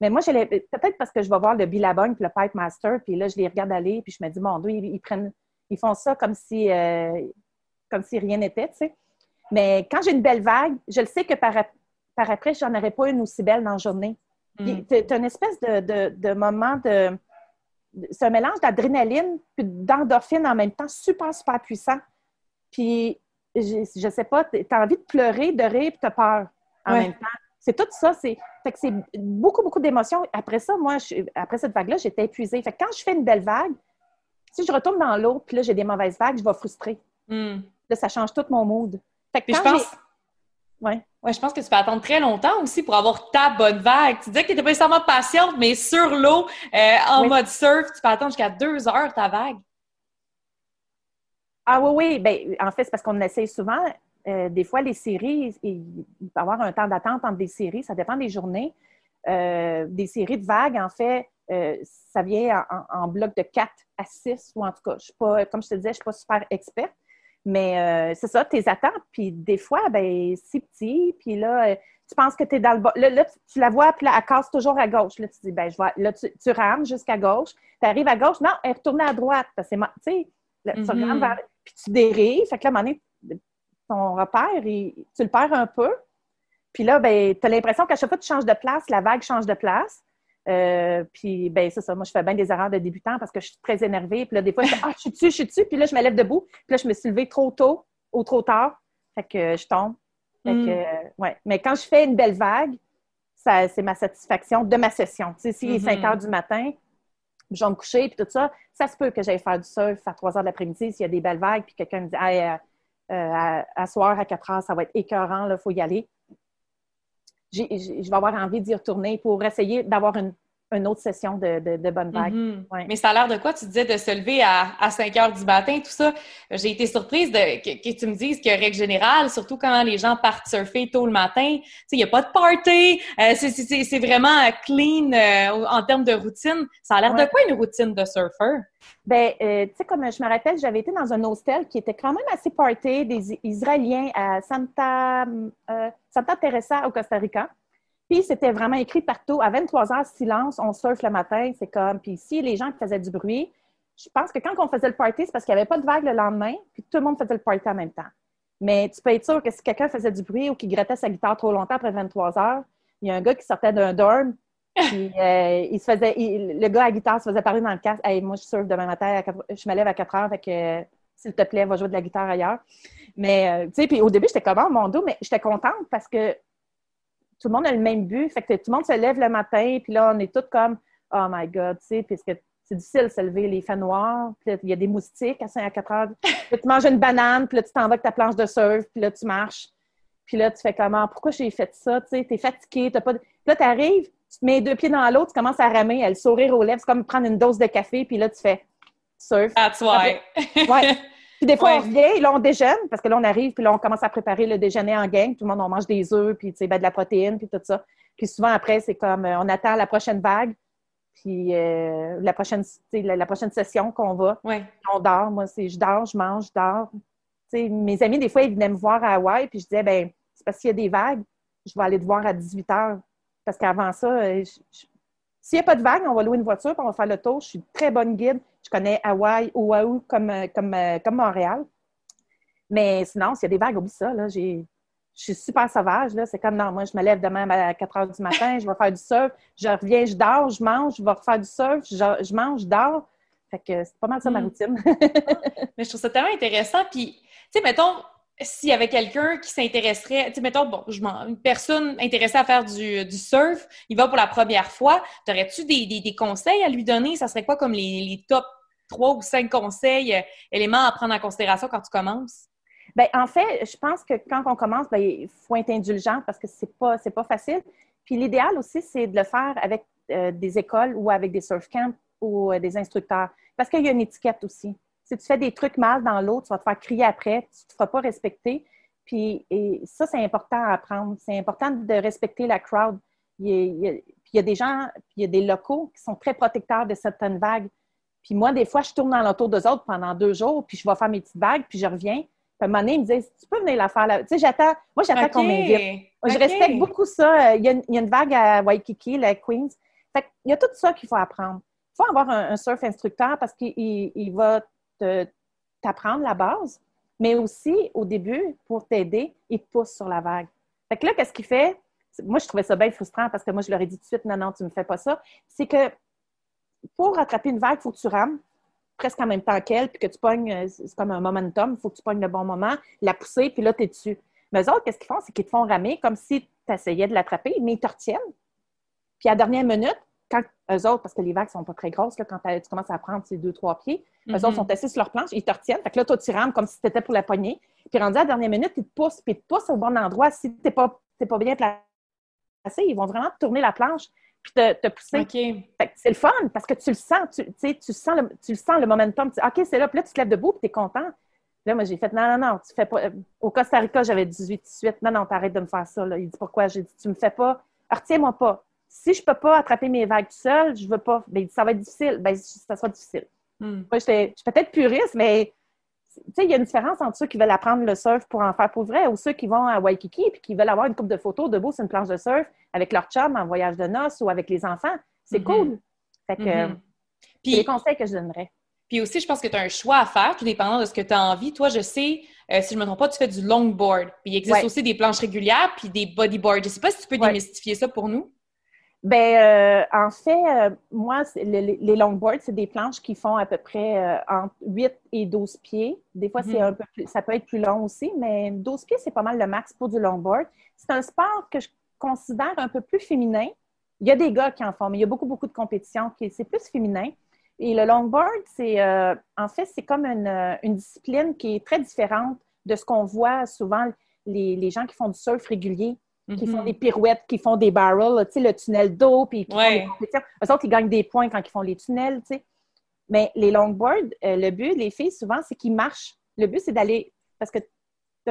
[SPEAKER 2] Mais moi, peut-être parce que je vais voir le Billabong puis le Pipe Master, puis là, je les regarde aller, puis je me dis, mon Dieu, ils prennent ils font ça comme si, euh, comme si rien n'était, tu sais. Mais quand j'ai une belle vague, je le sais que par, par après, j'en aurais pas une aussi belle dans la journée. Mm. C'est une espèce de, moment de. C'est un mélange d'adrénaline puis d'endorphine en même temps, super, super puissant. Puis, je, ne sais pas, tu as envie de pleurer, de rire, puis tu as peur en même temps. C'est tout ça. C'est, fait que c'est beaucoup, beaucoup d'émotions. Après ça, moi, après cette vague-là, j'étais épuisée. Fait que quand je fais une belle vague, si je retourne dans l'eau, puis là, j'ai des mauvaises vagues, je vais frustrer.
[SPEAKER 1] Hmm.
[SPEAKER 2] Là, ça change tout mon mood.
[SPEAKER 1] Fait que je pense...
[SPEAKER 2] Ouais.
[SPEAKER 1] Ouais, je pense que tu peux attendre très longtemps aussi pour avoir ta bonne vague. Tu disais que tu n'étais pas nécessairement patiente, mais sur l'eau, euh, en mode surf, tu peux attendre jusqu'à deux heures ta vague.
[SPEAKER 2] Ah oui, oui. Ben, en fait, c'est parce qu'on essaye souvent. Euh, des fois, les séries, il, peut y avoir un temps d'attente entre des séries, ça dépend des journées. Euh, des séries de vagues, en fait, ça vient en, bloc de 4 à 6, ou en tout cas, je suis pas, comme je te disais, je ne suis pas super experte. Mais euh, c'est ça, tes attentes. Puis des fois, ben c'est petit. Puis là, euh, tu penses que tu es dans le bas. Là, tu, la vois, puis là, elle casse toujours à gauche. Là, tu dis, ben je vois. Là, tu, rames jusqu'à gauche. Tu arrives à gauche. Non, elle est retournée à droite. Parce que, tu sais, tu mm-hmm. vers... Puis tu dérives. Fait que là, à un moment donné, ton repère, tu le perds un peu. Puis là, ben, tu as l'impression qu'à chaque fois que tu changes de place, la vague change de place. Euh, puis, ben, c'est ça. Moi, je fais bien des erreurs de débutant parce que je suis très énervée. Puis là, des fois, je dis, ah, je suis dessus, je suis dessus. Puis là, je me lève debout. Puis là, je me suis levée trop tôt ou trop tard. Fait que je tombe. Fait que, mm. ouais. Mais quand je fais une belle vague, ça, c'est ma satisfaction de ma session. Tu sais, s'il est 5 mm-hmm. heures du matin, je vais me coucher, puis tout ça, ça se peut que j'aille faire du surf à 3 heures de l'après-midi s'il y a des belles vagues, puis quelqu'un me dit, hey, euh, euh, à, soir, à 4 heures, ça va être écœurant, il faut y aller. Je vais avoir envie d'y retourner pour essayer d'avoir une une autre session de, de, bonne vague.
[SPEAKER 1] Mm-hmm. Mais ça a l'air de quoi? Tu disais de se lever à, à 5 heures du matin, tout ça. J'ai été surprise de, que, tu me dises que, règle générale, surtout quand les gens partent surfer tôt le matin, il n'y a pas de party, euh, c'est vraiment clean euh, en termes de routine. Ça a l'air de quoi une routine de surfer?
[SPEAKER 2] Ben, euh, tu sais, comme je me rappelle, j'avais été dans un hostel qui était quand même assez party, des Israéliens à Santa, Santa Teresa au Costa Rica. Puis c'était vraiment écrit partout. À 23 heures, silence, on surfe le matin. C'est comme. Puis si les gens faisaient du bruit, je pense que quand on faisait le party, c'est parce qu'il n'y avait pas de vague le lendemain, puis tout le monde faisait le party en même temps. Mais tu peux être sûr que si quelqu'un faisait du bruit ou qu'il grattait sa guitare trop longtemps après 23 heures, il y a un gars qui sortait d'un dorm, puis (laughs) euh, il se faisait, le gars à la guitare se faisait parler dans le casque. Hey, moi, je surfe demain matin, je me lève à 4 heures, fait que s'il te plaît, va jouer de la guitare ailleurs. Mais, euh, tu sais, puis au début, j'étais comme, oh, mon dos, mais j'étais contente parce que tout le monde a le même but. Fait que tout le monde se lève le matin, puis là, on est tous comme Oh my God, tu sais, puisque c'est difficile de se lever, les faits noirs, puis il y a des moustiques à 5 à 4 heures. (laughs) Puis tu manges une banane, puis là, tu t'en vas avec ta planche de surf, puis là, tu marches. Puis là, tu fais comment? Pourquoi j'ai fait ça? Tu sais, t'es fatigué, t'as pas... Puis là, t'arrives, tu te mets deux pieds dans l'autre, tu commences à ramer, elle sourire aux lèvres, c'est comme prendre une dose de café, puis là, tu fais surf.
[SPEAKER 1] That's why.
[SPEAKER 2] ouais. Puis des fois, on revient, là, on déjeune, parce que là, on arrive, puis là, on commence à préparer le déjeuner en gang. Tout le monde, on mange des œufs, puis, ben, de la protéine, puis tout ça. Puis souvent, après, c'est comme, euh, on attend la prochaine vague, puis euh, la, prochaine, la, la, prochaine session qu'on va.
[SPEAKER 1] Ouais.
[SPEAKER 2] On dort. Moi, c'est je dors, je mange, je dors. sais, mes amis, des fois, ils venaient me voir à Hawaï, puis je disais, ben c'est parce qu'il y a des vagues, je vais aller te voir à 18 h. Parce qu'avant ça, euh, s'il n'y a pas de vagues, on va louer une voiture, puis on va faire le tour. Je suis une très bonne guide. Je connais Hawaï, Oahu comme, comme, comme Montréal. Mais sinon, s'il y a des vagues, oublie ça. Là, j'ai, je suis super sauvage. Là. C'est comme, non, moi, je me lève demain à 4 heures du matin, je vais faire du surf, je reviens, je dors, je mange, je vais refaire du surf, je, mange, je dors. Fait que c'est pas mal ça, ma hmm. routine. (laughs)
[SPEAKER 1] Mais je trouve ça tellement intéressant. Puis, tu sais, mettons, s'il y avait quelqu'un qui s'intéresserait, tu sais, mettons, bon, je une personne intéressée à faire du, surf, il va pour la première fois, aurais-tu des, conseils à lui donner? Ça serait quoi comme les, top 3 ou 5 conseils, euh, éléments à prendre en considération quand tu commences?
[SPEAKER 2] Bien, en fait, je pense que quand on commence, bien, il faut être indulgent parce que c'est pas, pas facile. Puis l'idéal aussi, c'est de le faire avec euh, des écoles ou avec des surf camps ou euh, des instructeurs. Parce qu'il y a une étiquette aussi. Si tu fais des trucs mal dans l'eau, tu vas te faire crier après, tu ne te feras pas respecter. Puis et ça, c'est important à apprendre. C'est important de respecter la crowd. Il y a, puis il y a des gens, puis il y a des locaux qui sont très protecteurs de certaines vagues. Puis moi, des fois, je tourne dans l'entour d'eux autres pendant deux jours, puis je vais faire mes petites vagues, puis je reviens un moment donné, il me disait, tu peux venir la faire là. Tu sais, j'attends, moi, j'attends qu'on m'invite. Je respecte beaucoup ça. Il y, a, une vague à Waikiki, la Queens. Fait il y a tout ça qu'il faut apprendre. Il faut avoir un, surf instructeur parce qu'il va t'apprendre la base, mais aussi, au début, pour t'aider, il te pousse sur la vague. Fait que là, qu'est-ce qu'il fait? Moi, je trouvais ça bien frustrant parce que moi, je leur ai dit tout de suite, non, non, tu ne me fais pas ça. C'est que pour rattraper une vague, il faut que tu rames presque en même temps qu'elle, puis que tu pognes, euh, c'est comme un momentum, il faut que tu pognes le bon moment, la pousser, puis là, tu es dessus. Mais eux autres, qu'est-ce qu'ils font? C'est qu'ils te font ramer comme si tu essayais de l'attraper, mais ils te retiennent. Puis à la dernière minute, quand eux autres, parce que les vagues sont pas très grosses, là, quand tu commences à prendre ces deux, trois pieds, eux
[SPEAKER 1] Mhm.
[SPEAKER 2] autres sont assis sur leur planche, ils te retiennent. Fait que là, toi, tu rames comme si c'était pour la poignée. Puis rendu à la dernière minute, ils te poussent, puis ils te poussent au bon endroit. Si tu n'es pas, t'es pas bien placé, ils vont vraiment tourner la planche puis te, te pousser. C'est le fun parce que tu le sens, tu, tu sens le, tu le sens le momentum. Tu dis, OK, c'est là, puis là, tu te lèves debout, puis tu es content. Là, moi, j'ai fait, non, non, non, tu fais pas. Au Costa Rica, j'avais 18-18. Non, non, t'arrêtes de me faire ça. Là. Il dit, pourquoi? J'ai dit, tu me fais pas. Retiens-moi pas. Si je peux pas attraper mes vagues tout seul, je veux pas. Ben, ça va être difficile. Ben, ça sera difficile.
[SPEAKER 1] Hmm.
[SPEAKER 2] Moi, je suis peut-être puriste, mais il y a une différence entre ceux qui veulent apprendre le surf pour en faire pour vrai ou ceux qui vont à Waikiki et qui veulent avoir une coupe de photos debout sur une planche de surf avec leur chum en voyage de noces ou avec les enfants. C'est
[SPEAKER 1] Mhm.
[SPEAKER 2] cool. Fait que,
[SPEAKER 1] Mhm.
[SPEAKER 2] c'est les
[SPEAKER 1] Puis,
[SPEAKER 2] conseils que je donnerais.
[SPEAKER 1] puis aussi, je pense que tu as un choix à faire, tout dépendant de ce que tu as envie. Toi, je sais, euh, si je ne me trompe pas, tu fais du longboard. Puis il existe
[SPEAKER 2] Ouais.
[SPEAKER 1] aussi des planches régulières puis des bodyboards. Je ne sais pas si tu peux
[SPEAKER 2] Ouais.
[SPEAKER 1] démystifier ça pour nous.
[SPEAKER 2] Ben, euh, en fait, euh, moi, le- les longboards, c'est des planches qui font à peu près euh, entre 8 et 12 pieds. Des fois, c'est
[SPEAKER 1] Mhm.
[SPEAKER 2] un peu plus, ça peut être plus long aussi, mais 12 pieds, c'est pas mal le max pour du longboard. C'est un sport que je considère un peu plus féminin. Il y a des gars qui en font, mais il y a beaucoup, beaucoup de compétitions qui c'est plus féminin. Et le longboard, c'est euh, en fait, c'est comme une, une discipline qui est très différente de ce qu'on voit souvent les, les gens qui font du surf régulier qui font
[SPEAKER 1] Mhm.
[SPEAKER 2] des pirouettes, qui font des barrels, tu sais, le tunnel d'eau, puis qui
[SPEAKER 1] Ouais.
[SPEAKER 2] font des compétitions. Eux autres, ils gagnent des points quand ils font les tunnels, tu sais. Mais les longboards, euh, le but, les filles, souvent, c'est qu'ils marchent. Le but, c'est d'aller... Parce que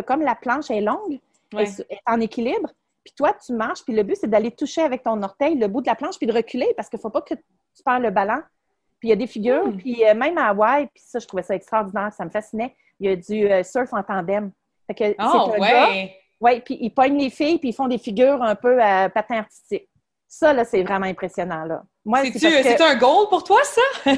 [SPEAKER 2] comme la planche est longue, elle
[SPEAKER 1] Ouais.
[SPEAKER 2] est- elle est en équilibre, puis toi, tu marches, puis le but, c'est d'aller toucher avec ton orteil le bout de la planche, puis de reculer, parce qu'il ne faut pas que tu perds le ballon. Puis il y a des figures,
[SPEAKER 1] Mm.
[SPEAKER 2] puis euh, même à Hawaï, puis ça, je trouvais ça extraordinaire, ça me fascinait, il y a du euh, surf en tandem. Fait que
[SPEAKER 1] Oh,
[SPEAKER 2] c'est un gars,
[SPEAKER 1] ouais.
[SPEAKER 2] Oui, puis ils pognent les filles, puis ils font des figures un peu à patin artistique. Ça, là, c'est vraiment impressionnant, là. Moi, c'est
[SPEAKER 1] C'est-tu
[SPEAKER 2] que-
[SPEAKER 1] c'est-tu un goal pour toi, ça? (laughs)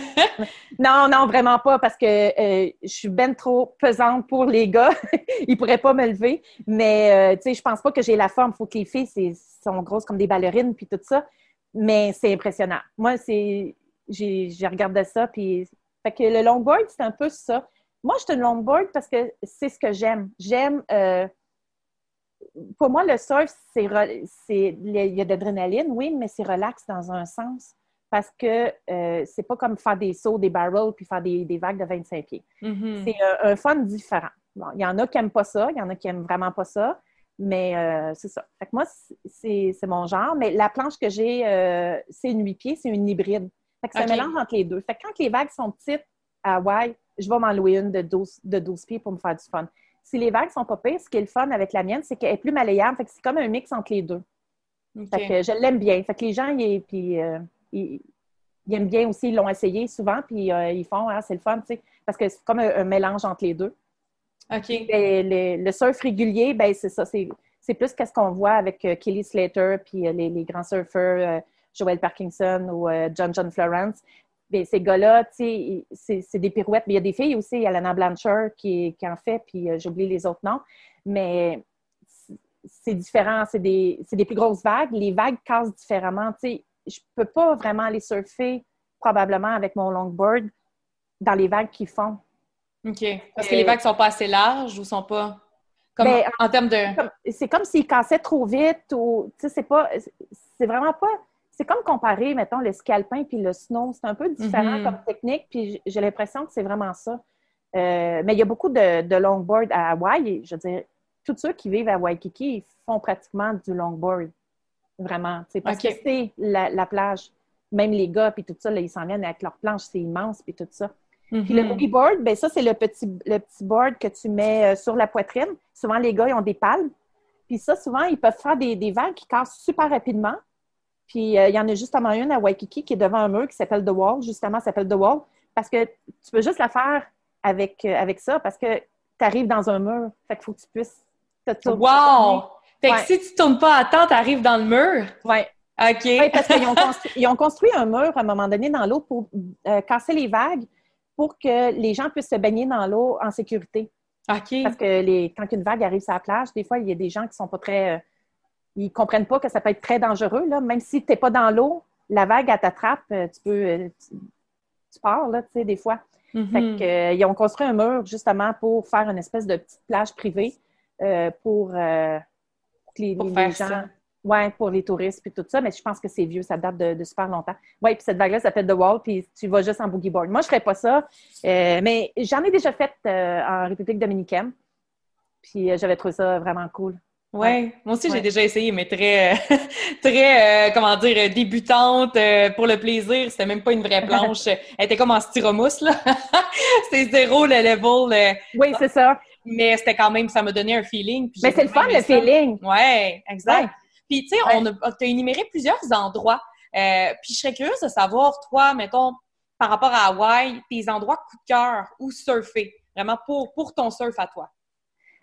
[SPEAKER 2] Non, non, vraiment pas, parce que euh, je suis ben trop pesante pour les gars. (laughs) ils pourraient pas me lever. Mais, euh, tu sais, je pense pas que j'ai la forme. Il faut que les filles c'est- sont grosses comme des ballerines, puis tout ça. Mais c'est impressionnant. Moi, c'est... J'ai j'ai regardé ça, puis... Fait que le longboard, c'est un peu ça. Moi, je suis une longboard parce que c'est ce que j'aime. J'aime... euh, pour moi, le surf, c'est, il y a de l'adrénaline, oui, mais c'est relax dans un sens parce que euh, c'est pas comme faire des sauts, des barrels puis faire des, des vagues de 25 pieds.
[SPEAKER 1] Mhm.
[SPEAKER 2] C'est un, un fun différent. Bon, il y en a qui n'aiment pas ça, il y en a qui n'aiment vraiment pas ça, mais euh, c'est ça. Fait que moi, c'est, c'est mon genre, mais la planche que j'ai, euh, c'est une 8 pieds, c'est une hybride. Fait que un mélange entre les deux. Fait que quand les vagues sont petites à Hawaï, je vais m'en louer une de 12, de 12 pieds pour me faire du fun. Si les vagues sont pas pires, ce qui est le fun avec la mienne, c'est qu'elle est plus malléable. Fait que c'est comme un mix entre les deux. Fait que je l'aime bien. Fait que les gens, ils, puis, euh, ils, ils aiment bien aussi, ils l'ont essayé souvent, puis euh, ils font, ah, c'est le fun, tu sais, parce que c'est comme un, un mélange entre les deux.
[SPEAKER 1] OK.
[SPEAKER 2] Et le, le surf régulier, ben c'est ça, c'est, plus qu'est-ce qu'on voit avec euh, Kelly Slater, puis les, les grands surfeurs, Joel Parkinson ou John John Florence. Ben, ces gars-là, c'est, des pirouettes. Mais il y a des filles aussi, il y a Lana Blanchard qui, qui en fait, puis euh, j'oublie les autres noms. Mais c'est- différent, c'est des, plus grosses vagues. Les vagues cassent différemment. Je peux pas vraiment aller surfer probablement avec mon longboard dans les vagues qu'ils font.
[SPEAKER 1] OK. Parce que
[SPEAKER 2] Euh,
[SPEAKER 1] les vagues sont pas assez larges ou sont pas. Comme
[SPEAKER 2] Ben,
[SPEAKER 1] en termes de.
[SPEAKER 2] c'est comme s'ils cassaient trop vite ou tu sais c'est pas c'est vraiment pas c'est comme comparer mettons le ski alpin puis le snow c'est un peu différent
[SPEAKER 1] Mhm.
[SPEAKER 2] comme technique puis j'ai l'impression que c'est vraiment ça Euh, mais il y a beaucoup de, de longboard à Hawaï et je veux dire tous ceux qui vivent à Waikiki ils font pratiquement du longboard vraiment parce que c'est la, la plage même les gars puis tout ça là, ils s'en viennent avec leur planche c'est immense puis tout ça puis le
[SPEAKER 1] Mhm.
[SPEAKER 2] boogie board, ben ça, c'est le petit, le petit board que tu mets euh, sur la poitrine. Souvent, les gars, ils ont des palmes. Puis ça, souvent, ils peuvent faire des, des vagues qui cassent super rapidement. Puis euh, il y en a justement une à Waikiki qui est devant un mur qui s'appelle The Wall. Justement, ça s'appelle The Wall. Parce que tu peux juste la faire avec, euh, avec ça parce que tu arrives dans un mur. Fait qu'il faut que tu puisses te tourner.
[SPEAKER 1] Wow! Fait que
[SPEAKER 2] Ouais.
[SPEAKER 1] si tu tournes pas à temps, t'arrives dans le mur?
[SPEAKER 2] Ouais.
[SPEAKER 1] OK.
[SPEAKER 2] Oui, parce qu'ils ont (laughs) ont construit un mur à un moment donné dans l'eau pour euh, casser les vagues pour que les gens puissent se baigner dans l'eau en sécurité.
[SPEAKER 1] OK.
[SPEAKER 2] Parce que les, quand une vague arrive sur la plage, des fois, il y a des gens qui sont pas très. Ils comprennent pas que ça peut être très dangereux. Là. Même si tu n'es pas dans l'eau, la vague, elle t'attrape, euh, tu peux. euh, tu, tu pars, là, tu sais, des fois.
[SPEAKER 1] Mhm.
[SPEAKER 2] Fait que, euh, ils ont construit un mur justement pour faire une espèce de petite plage privée euh, pour, euh, pour que les,
[SPEAKER 1] Pour
[SPEAKER 2] les-
[SPEAKER 1] faire
[SPEAKER 2] les gens.
[SPEAKER 1] ça.
[SPEAKER 2] Oui, pour les touristes puis tout ça, mais je pense que c'est vieux, ça date de, super longtemps. Oui, puis cette vague-là, ça fait The Wall, puis tu vas juste en boogie board. Moi, je ne ferais pas ça, mais j'en ai déjà fait en République dominicaine, puis j'avais trouvé ça vraiment cool.
[SPEAKER 1] Oui, moi aussi j'ai déjà essayé, mais très, (laughs) très, comment dire, débutante pour le plaisir. C'était même pas une vraie (laughs) planche. Elle était comme en styromousse, là. (laughs) c'est zéro le level.
[SPEAKER 2] Oui, c'est ça.
[SPEAKER 1] Mais c'était quand même, ça m'a donné un feeling.
[SPEAKER 2] Mais c'est le fun, le feeling.
[SPEAKER 1] Oui, exact. Puis, tu sais, on a, énuméré plusieurs endroits. Euh, puis, je serais curieuse de savoir, toi, mettons, par rapport à Hawaï, tes endroits coup de cœur ou surfer, vraiment pour, pour ton surf à toi.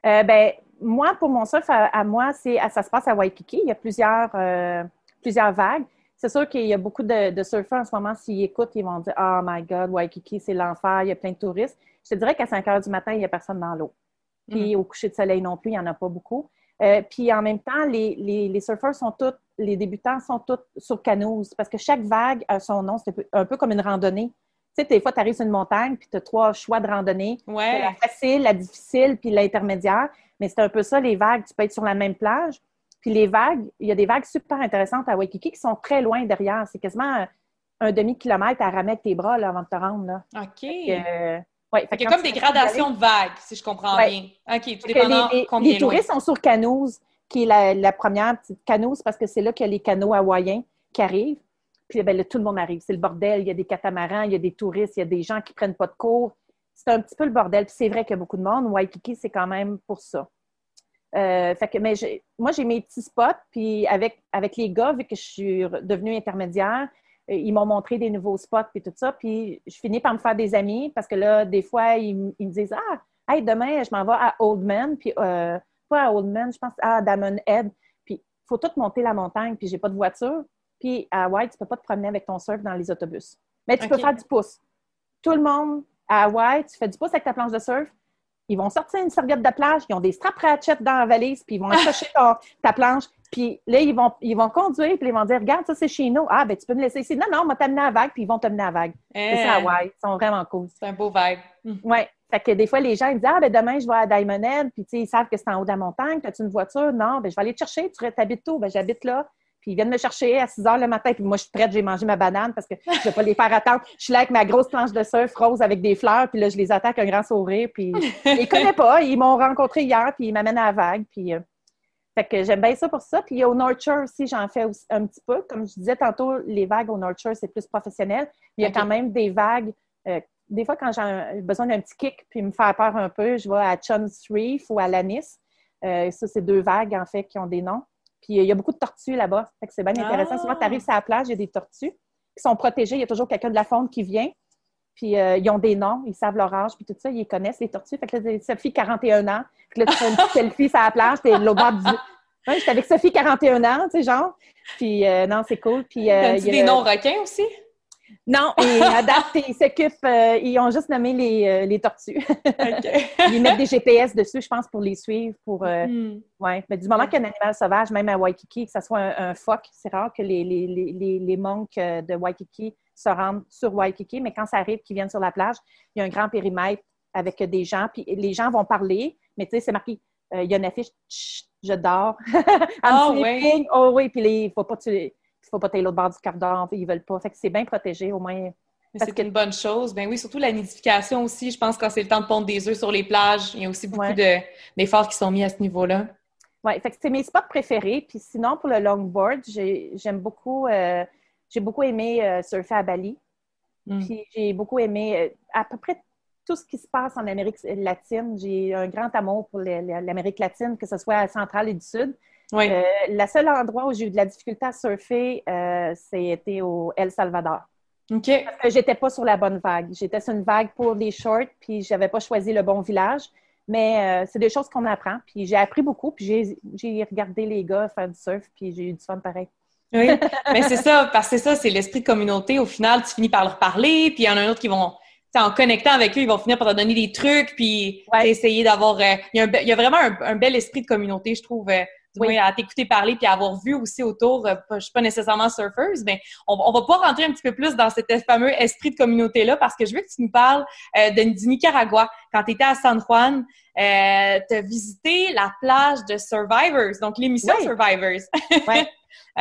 [SPEAKER 2] Euh, ben, moi, pour mon surf à, moi, c'est ça se passe à Waikiki. Il y a plusieurs, euh, plusieurs vagues. C'est sûr qu'il y a beaucoup de, surfeurs en ce moment, s'ils écoutent, ils vont dire Oh my God, Waikiki, c'est l'enfer, il y a plein de touristes. Je te dirais qu'à 5 heures du matin, il n'y a personne dans l'eau. Puis mm-hmm. au coucher de soleil non plus, il n'y en a pas beaucoup. Euh, puis en même temps, les, les, surfeurs sont tous, les débutants sont tous sur canoës parce que chaque vague a son nom. C'est un peu comme une randonnée. Tu sais, des fois, tu arrives sur une montagne puis tu as trois choix de randonnée.
[SPEAKER 1] Ouais.
[SPEAKER 2] La facile, la difficile puis l'intermédiaire. Mais c'est un peu ça, les vagues. Tu peux être sur la même plage. Puis les vagues, il y a des vagues super intéressantes à Waikiki qui sont très loin derrière. C'est quasiment un, demi-kilomètre à ramer avec tes bras là, avant de te rendre. Là.
[SPEAKER 1] OK. Euh, Ouais, il y a comme des gradations de vagues, si je comprends bien. OK, tout dépendant
[SPEAKER 2] les,
[SPEAKER 1] combien
[SPEAKER 2] Les touristes sont sur Canoes, qui est la, première petite Canoes, parce que c'est là qu'il y a les canaux hawaïens qui arrivent. Puis ben, là, tout le monde arrive. C'est le bordel. Il y a des catamarans, il y a des touristes, il y a des gens qui prennent pas de cours. C'est un petit peu le bordel. Puis c'est vrai qu'il y a beaucoup de monde. Waikiki, c'est quand même pour ça. Euh, fait que, mais moi, j'ai mes petits spots. Puis avec, avec les gars, vu que je suis devenue intermédiaire, euh, ils m'ont montré des nouveaux spots et tout ça. Puis je finis par me faire des amis parce que là, des fois, ils, me disent Ah, hey, demain, je m'en vais à Oldman. Puis euh, pas à Oldman, je pense à Diamond Head. Puis il faut tout monter la montagne. Puis j'ai pas de voiture. Puis à Hawaï, tu peux pas te promener avec ton surf dans les autobus. Mais tu peux faire du pouce. Tout le monde à Hawaï, tu fais du pouce avec ta planche de surf. Ils vont sortir une serviette de plage, ils ont des straps ratchets dans la valise, puis ils vont (laughs) accrocher ta planche. Puis là, ils vont, ils vont conduire, puis ils vont dire Regarde, ça, c'est chez nous. Ah, ben, tu peux me laisser ici. Non, non, on va t'amener à la vague, puis ils vont t'amener à la vague. C'est ça, eh. ouais. Ils sont vraiment cool.
[SPEAKER 1] C'est un beau vibe.
[SPEAKER 2] Hmm. Oui. Fait que des fois, les gens ils disent Ah, ben demain, je vais à Diamond Head, puis ils savent que c'est en haut de la montagne. As-tu une voiture? Non, ben je vais aller te chercher. Tu habites où? Ben j'habite là. Puis ils viennent me chercher à 6 heures le matin, puis moi, je suis prête, j'ai mangé ma banane parce que je ne vais pas les faire attendre. Je suis là avec ma grosse planche de surf rose avec des fleurs, puis là, je les attaque un grand sourire, puis (laughs) ils ne connaissent pas. Ils m'ont rencontré hier, puis ils m'amènent à la vague, puis... Euh, fait que j'aime bien ça pour ça. Puis au North Shore aussi, j'en fais un petit peu. Comme je disais tantôt, les vagues au North Shore, c'est plus professionnel. Mais il y a quand même des vagues. Euh, des fois, quand j'ai besoin d'un petit kick puis me faire peur un peu, je vais à Chum's Reef ou à Lanis. Euh, ça, c'est deux vagues, en fait, qui ont des noms. Puis il y a beaucoup de tortues là-bas. Fait que c'est bien intéressant. Souvent, tu arrives sur la plage, il y a des tortues qui sont protégées. Il y a toujours quelqu'un de la faune qui vient. Puis euh, ils ont des noms, ils savent leur âge, puis tout ça, ils connaissent, les tortues. Fait que là, Sophie, 41 ans. Puis là, tu fais une petite selfie sur la plage, t'es l'autre bord du... (laughs) Ouais, j'étais avec Sophie, 41 ans, tu sais, genre. Puis euh, non, c'est cool. Puis...
[SPEAKER 1] Euh, y a des noms requins aussi?
[SPEAKER 2] Non, et à date, ils s'occupent, euh, ils ont juste nommé les, euh, les tortues. (laughs) ils mettent des GPS dessus, je pense, pour les suivre. Pour, euh, hmm. ouais. Mais du moment qu'il y a un animal sauvage, même à Waikiki, que ce soit un, phoque, c'est rare que les, les, les, les monks de Waikiki se rendent sur Waikiki, mais quand ça arrive qu'ils viennent sur la plage, il y a un grand périmètre avec des gens, puis les gens vont parler, mais tu sais, c'est marqué, il y a une affiche, je dors. (laughs)
[SPEAKER 1] oh, oui.
[SPEAKER 2] oh oui, puis il ne faut pas tuer faut pas être l'autre bord du quart d'heure, ils veulent pas. Fait que c'est bien protégé, au moins.
[SPEAKER 1] C'est une bonne chose. Ben oui, surtout la nidification aussi. Je pense que quand c'est le temps de pondre des œufs sur les plages, il y a aussi beaucoup d'efforts qui sont mis à ce niveau-là.
[SPEAKER 2] Oui, fait que c'est mes spots préférés. Puis sinon, pour le longboard, j'aime beaucoup, euh, j'ai beaucoup aimé euh, surfer à Bali. Hmm. Puis j'ai beaucoup aimé euh, à peu près tout ce qui se passe en Amérique latine. J'ai un grand amour pour l'Amérique latine, que ce soit centrale et du sud.
[SPEAKER 1] Oui. Euh,
[SPEAKER 2] le seul endroit où j'ai eu de la difficulté à surfer, euh, c'était au El Salvador.
[SPEAKER 1] OK.
[SPEAKER 2] Parce que j'étais pas sur la bonne vague. J'étais sur une vague pour des shorts, puis j'avais pas choisi le bon village. Mais euh, c'est des choses qu'on apprend. Puis j'ai appris beaucoup, puis j'ai regardé les gars faire du surf, puis j'ai eu du fun pareil.
[SPEAKER 1] Oui, mais c'est ça, parce que c'est ça, c'est l'esprit de communauté. Au final, tu finis par leur parler, puis il y en a un autre qui vont en connectant avec eux, ils vont finir par te donner des trucs, puis essayer d'avoir... il, y a vraiment un, bel esprit de communauté, je trouve, du moins à t'écouter parler puis à avoir vu aussi autour, euh, je suis pas nécessairement surfeuse, mais on, on, va pouvoir rentrer un petit peu plus dans cet fameux esprit de communauté-là parce que je veux que tu nous parles euh, de, du Nicaragua. Quand tu étais à San Juan, euh, tu as visité la plage de Survivors, donc l'émission Survivors. (laughs)
[SPEAKER 2] Ouais.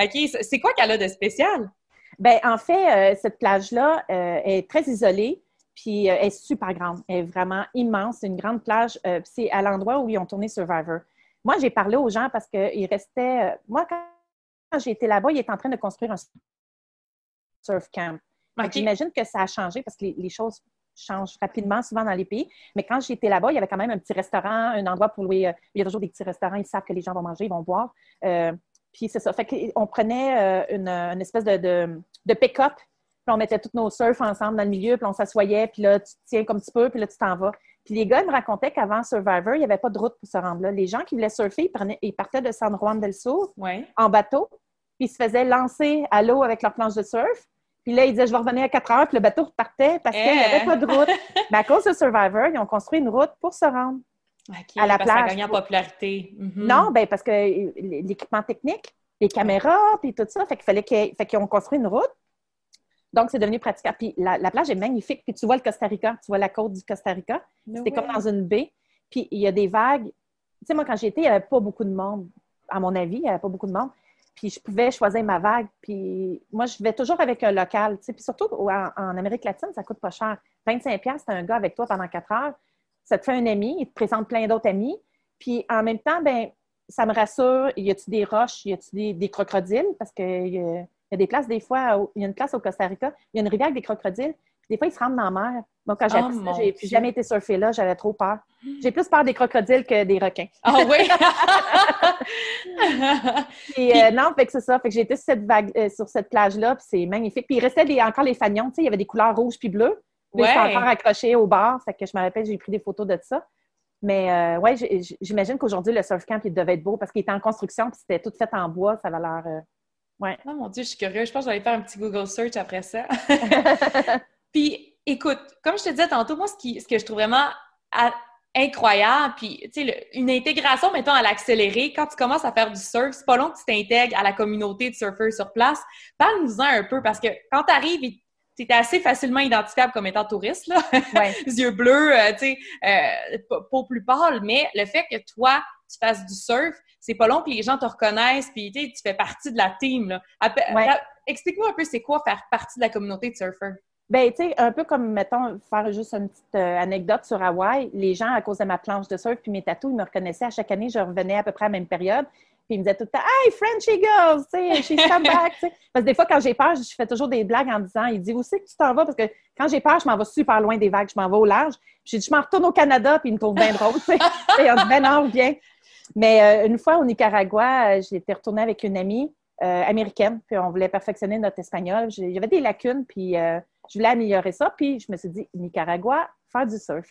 [SPEAKER 1] OK, c'est quoi qu'elle a de spécial?
[SPEAKER 2] Ben, en fait, euh, cette plage-là euh, est très isolée, puis euh, est super grande. Elle est vraiment immense. C'est une grande plage. c'est à l'endroit où ils ont tourné Survivor. Moi, j'ai parlé aux gens parce qu'il restait. moi, quand j'ai été là-bas, ils étaient en train de construire un surf camp. J'imagine que ça a changé parce que les, choses changent rapidement, souvent dans les pays. Mais quand j'étais là-bas, il y avait quand même un petit restaurant, un endroit pour louer. il y a toujours des petits restaurants, ils savent que les gens vont manger, ils vont boire. Puis c'est ça. Fait qu'on prenait euh, une, espèce de, de, pick-up, puis on mettait tous nos surfs ensemble dans le milieu, puis on s'assoyait, puis là, tu tiens comme tu peux, puis là, tu t'en vas. Puis les gars me racontaient qu'avant Survivor, il n'y avait pas de route pour se rendre là. Les gens qui voulaient surfer, ils, partaient de San Juan del Sur en bateau, puis ils se faisaient lancer à l'eau avec leur planche de surf. Puis là, ils disaient, je vais revenir à 4 heures, puis le bateau repartait parce qu'il n'y avait eh! pas de route. Mais à cause de Survivor, ils ont construit une route pour se rendre à la plage. Ça a
[SPEAKER 1] gagné en popularité. Mhm.
[SPEAKER 2] Non, ben parce que l'équipement technique, les caméras, puis tout ça, fait qu'il fallait qu'ils ont construit une route. Donc, c'est devenu praticable. Puis la, plage est magnifique. Puis tu vois le Costa Rica, tu vois la côte du Costa Rica. C'était comme dans une baie. Puis il y a des vagues. Tu sais, moi, quand j'y étais, il n'y avait pas beaucoup de monde. À mon avis, il n'y avait pas beaucoup de monde. Puis je pouvais choisir ma vague. Puis moi, je vais toujours avec un local. Tu sais. Puis surtout, en, en Amérique latine, ça coûte pas cher. 25$, c'est un gars avec toi pendant quatre heures ça te fait un ami, il te présente plein d'autres amis. Puis en même temps, ben ça me rassure. Y a-tu des roches, y a-tu des, crocodiles? Parce y, y, a des places, des fois, il y a une place au Costa Rica, il y a une rivière avec des crocodiles. Puis des fois, ils se rendent dans la mer. Donc, quand j'ai oh, j'ai plus jamais été surfer là, j'avais trop peur. J'ai plus peur des crocodiles que des requins.
[SPEAKER 1] Ah oui? (laughs)
[SPEAKER 2] puis, euh, non, fait que c'est ça. Fait que j'ai été sur cette, vague, euh, sur cette plage-là, puis c'est magnifique. Puis il restait des, encore les fanions, tu sais, il y avait des couleurs rouges puis bleues. Ouais. Encore accroché au bar, fait que je me rappelle, j'ai pris des photos de ça. Mais euh, ouais, j'imagine qu'aujourd'hui, le surf camp, il devait être beau parce qu'il était en construction puis c'était tout fait en bois. Ça va l'air. Ouais.
[SPEAKER 1] Oh mon Dieu, je suis curieuse. Je pense que je vais aller faire un petit Google search après ça. (laughs) puis, écoute, comme je te disais tantôt, moi, ce, qui, ce que je trouve vraiment incroyable, puis, tu sais, une intégration, mettons, à l'accélérer, quand tu commences à faire du surf, c'est pas long que tu t'intègres à la communauté de surfeurs sur place. Parle-nous-en un peu, parce que quand tu arrives tu es assez facilement identifiable comme étant touriste, là. (laughs) yeux bleus, euh, tu sais, euh, peau plus pâle, mais le fait que toi, tu fasses du surf, c'est pas long que les gens te reconnaissent, puis tu fais partie de la team, là. Explique-moi un peu, c'est quoi faire partie de la communauté de surfeurs?
[SPEAKER 2] Ben, tu sais, un peu comme, mettons, faire juste une petite euh, anecdote sur Hawaï, les gens, à cause de ma planche de surf puis mes tatous, ils me reconnaissaient à chaque année, je revenais à peu près à la même période. Puis il me disait tout le temps Hey, Frenchy girls, tu sais, she's come back. Parce que des fois, quand j'ai peur, je fais toujours des blagues en disant Il dit Où c'est que tu t'en vas Parce que quand j'ai peur, je m'en vais super loin des vagues, je m'en vais au large. Puis j'ai dit Je m'en retourne au Canada, puis il me trouve bien drôle. Et on dit Ben non, viens. Mais euh, une fois au Nicaragua, euh, j'étais retournée avec une amie euh, américaine, puis on voulait perfectionner notre espagnol. Avait des lacunes, puis je voulais améliorer ça. Puis je me suis dit Nicaragua, faire du surf.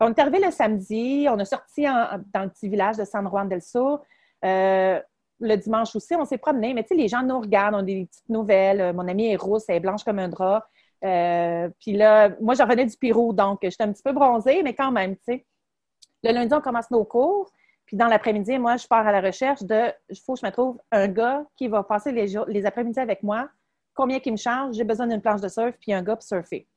[SPEAKER 2] On est arrivé le samedi, on a sorti dans le petit village de San Juan del Sur. Le dimanche aussi, on s'est promené, mais tu sais, les gens nous regardent, on a des petites nouvelles. Mon amie est rousse, elle est blanche comme un drap. Puis là, moi, je revenais du Pérou, donc j'étais un petit peu bronzée, mais quand même, tu sais. Le lundi, on commence nos cours. Puis dans l'après-midi, moi, je pars à la recherche de il faut que je me trouve un gars qui va passer les, après-midi avec moi. Combien qu'il me charge? J'ai besoin d'une planche de surf, puis un gars pour surfer.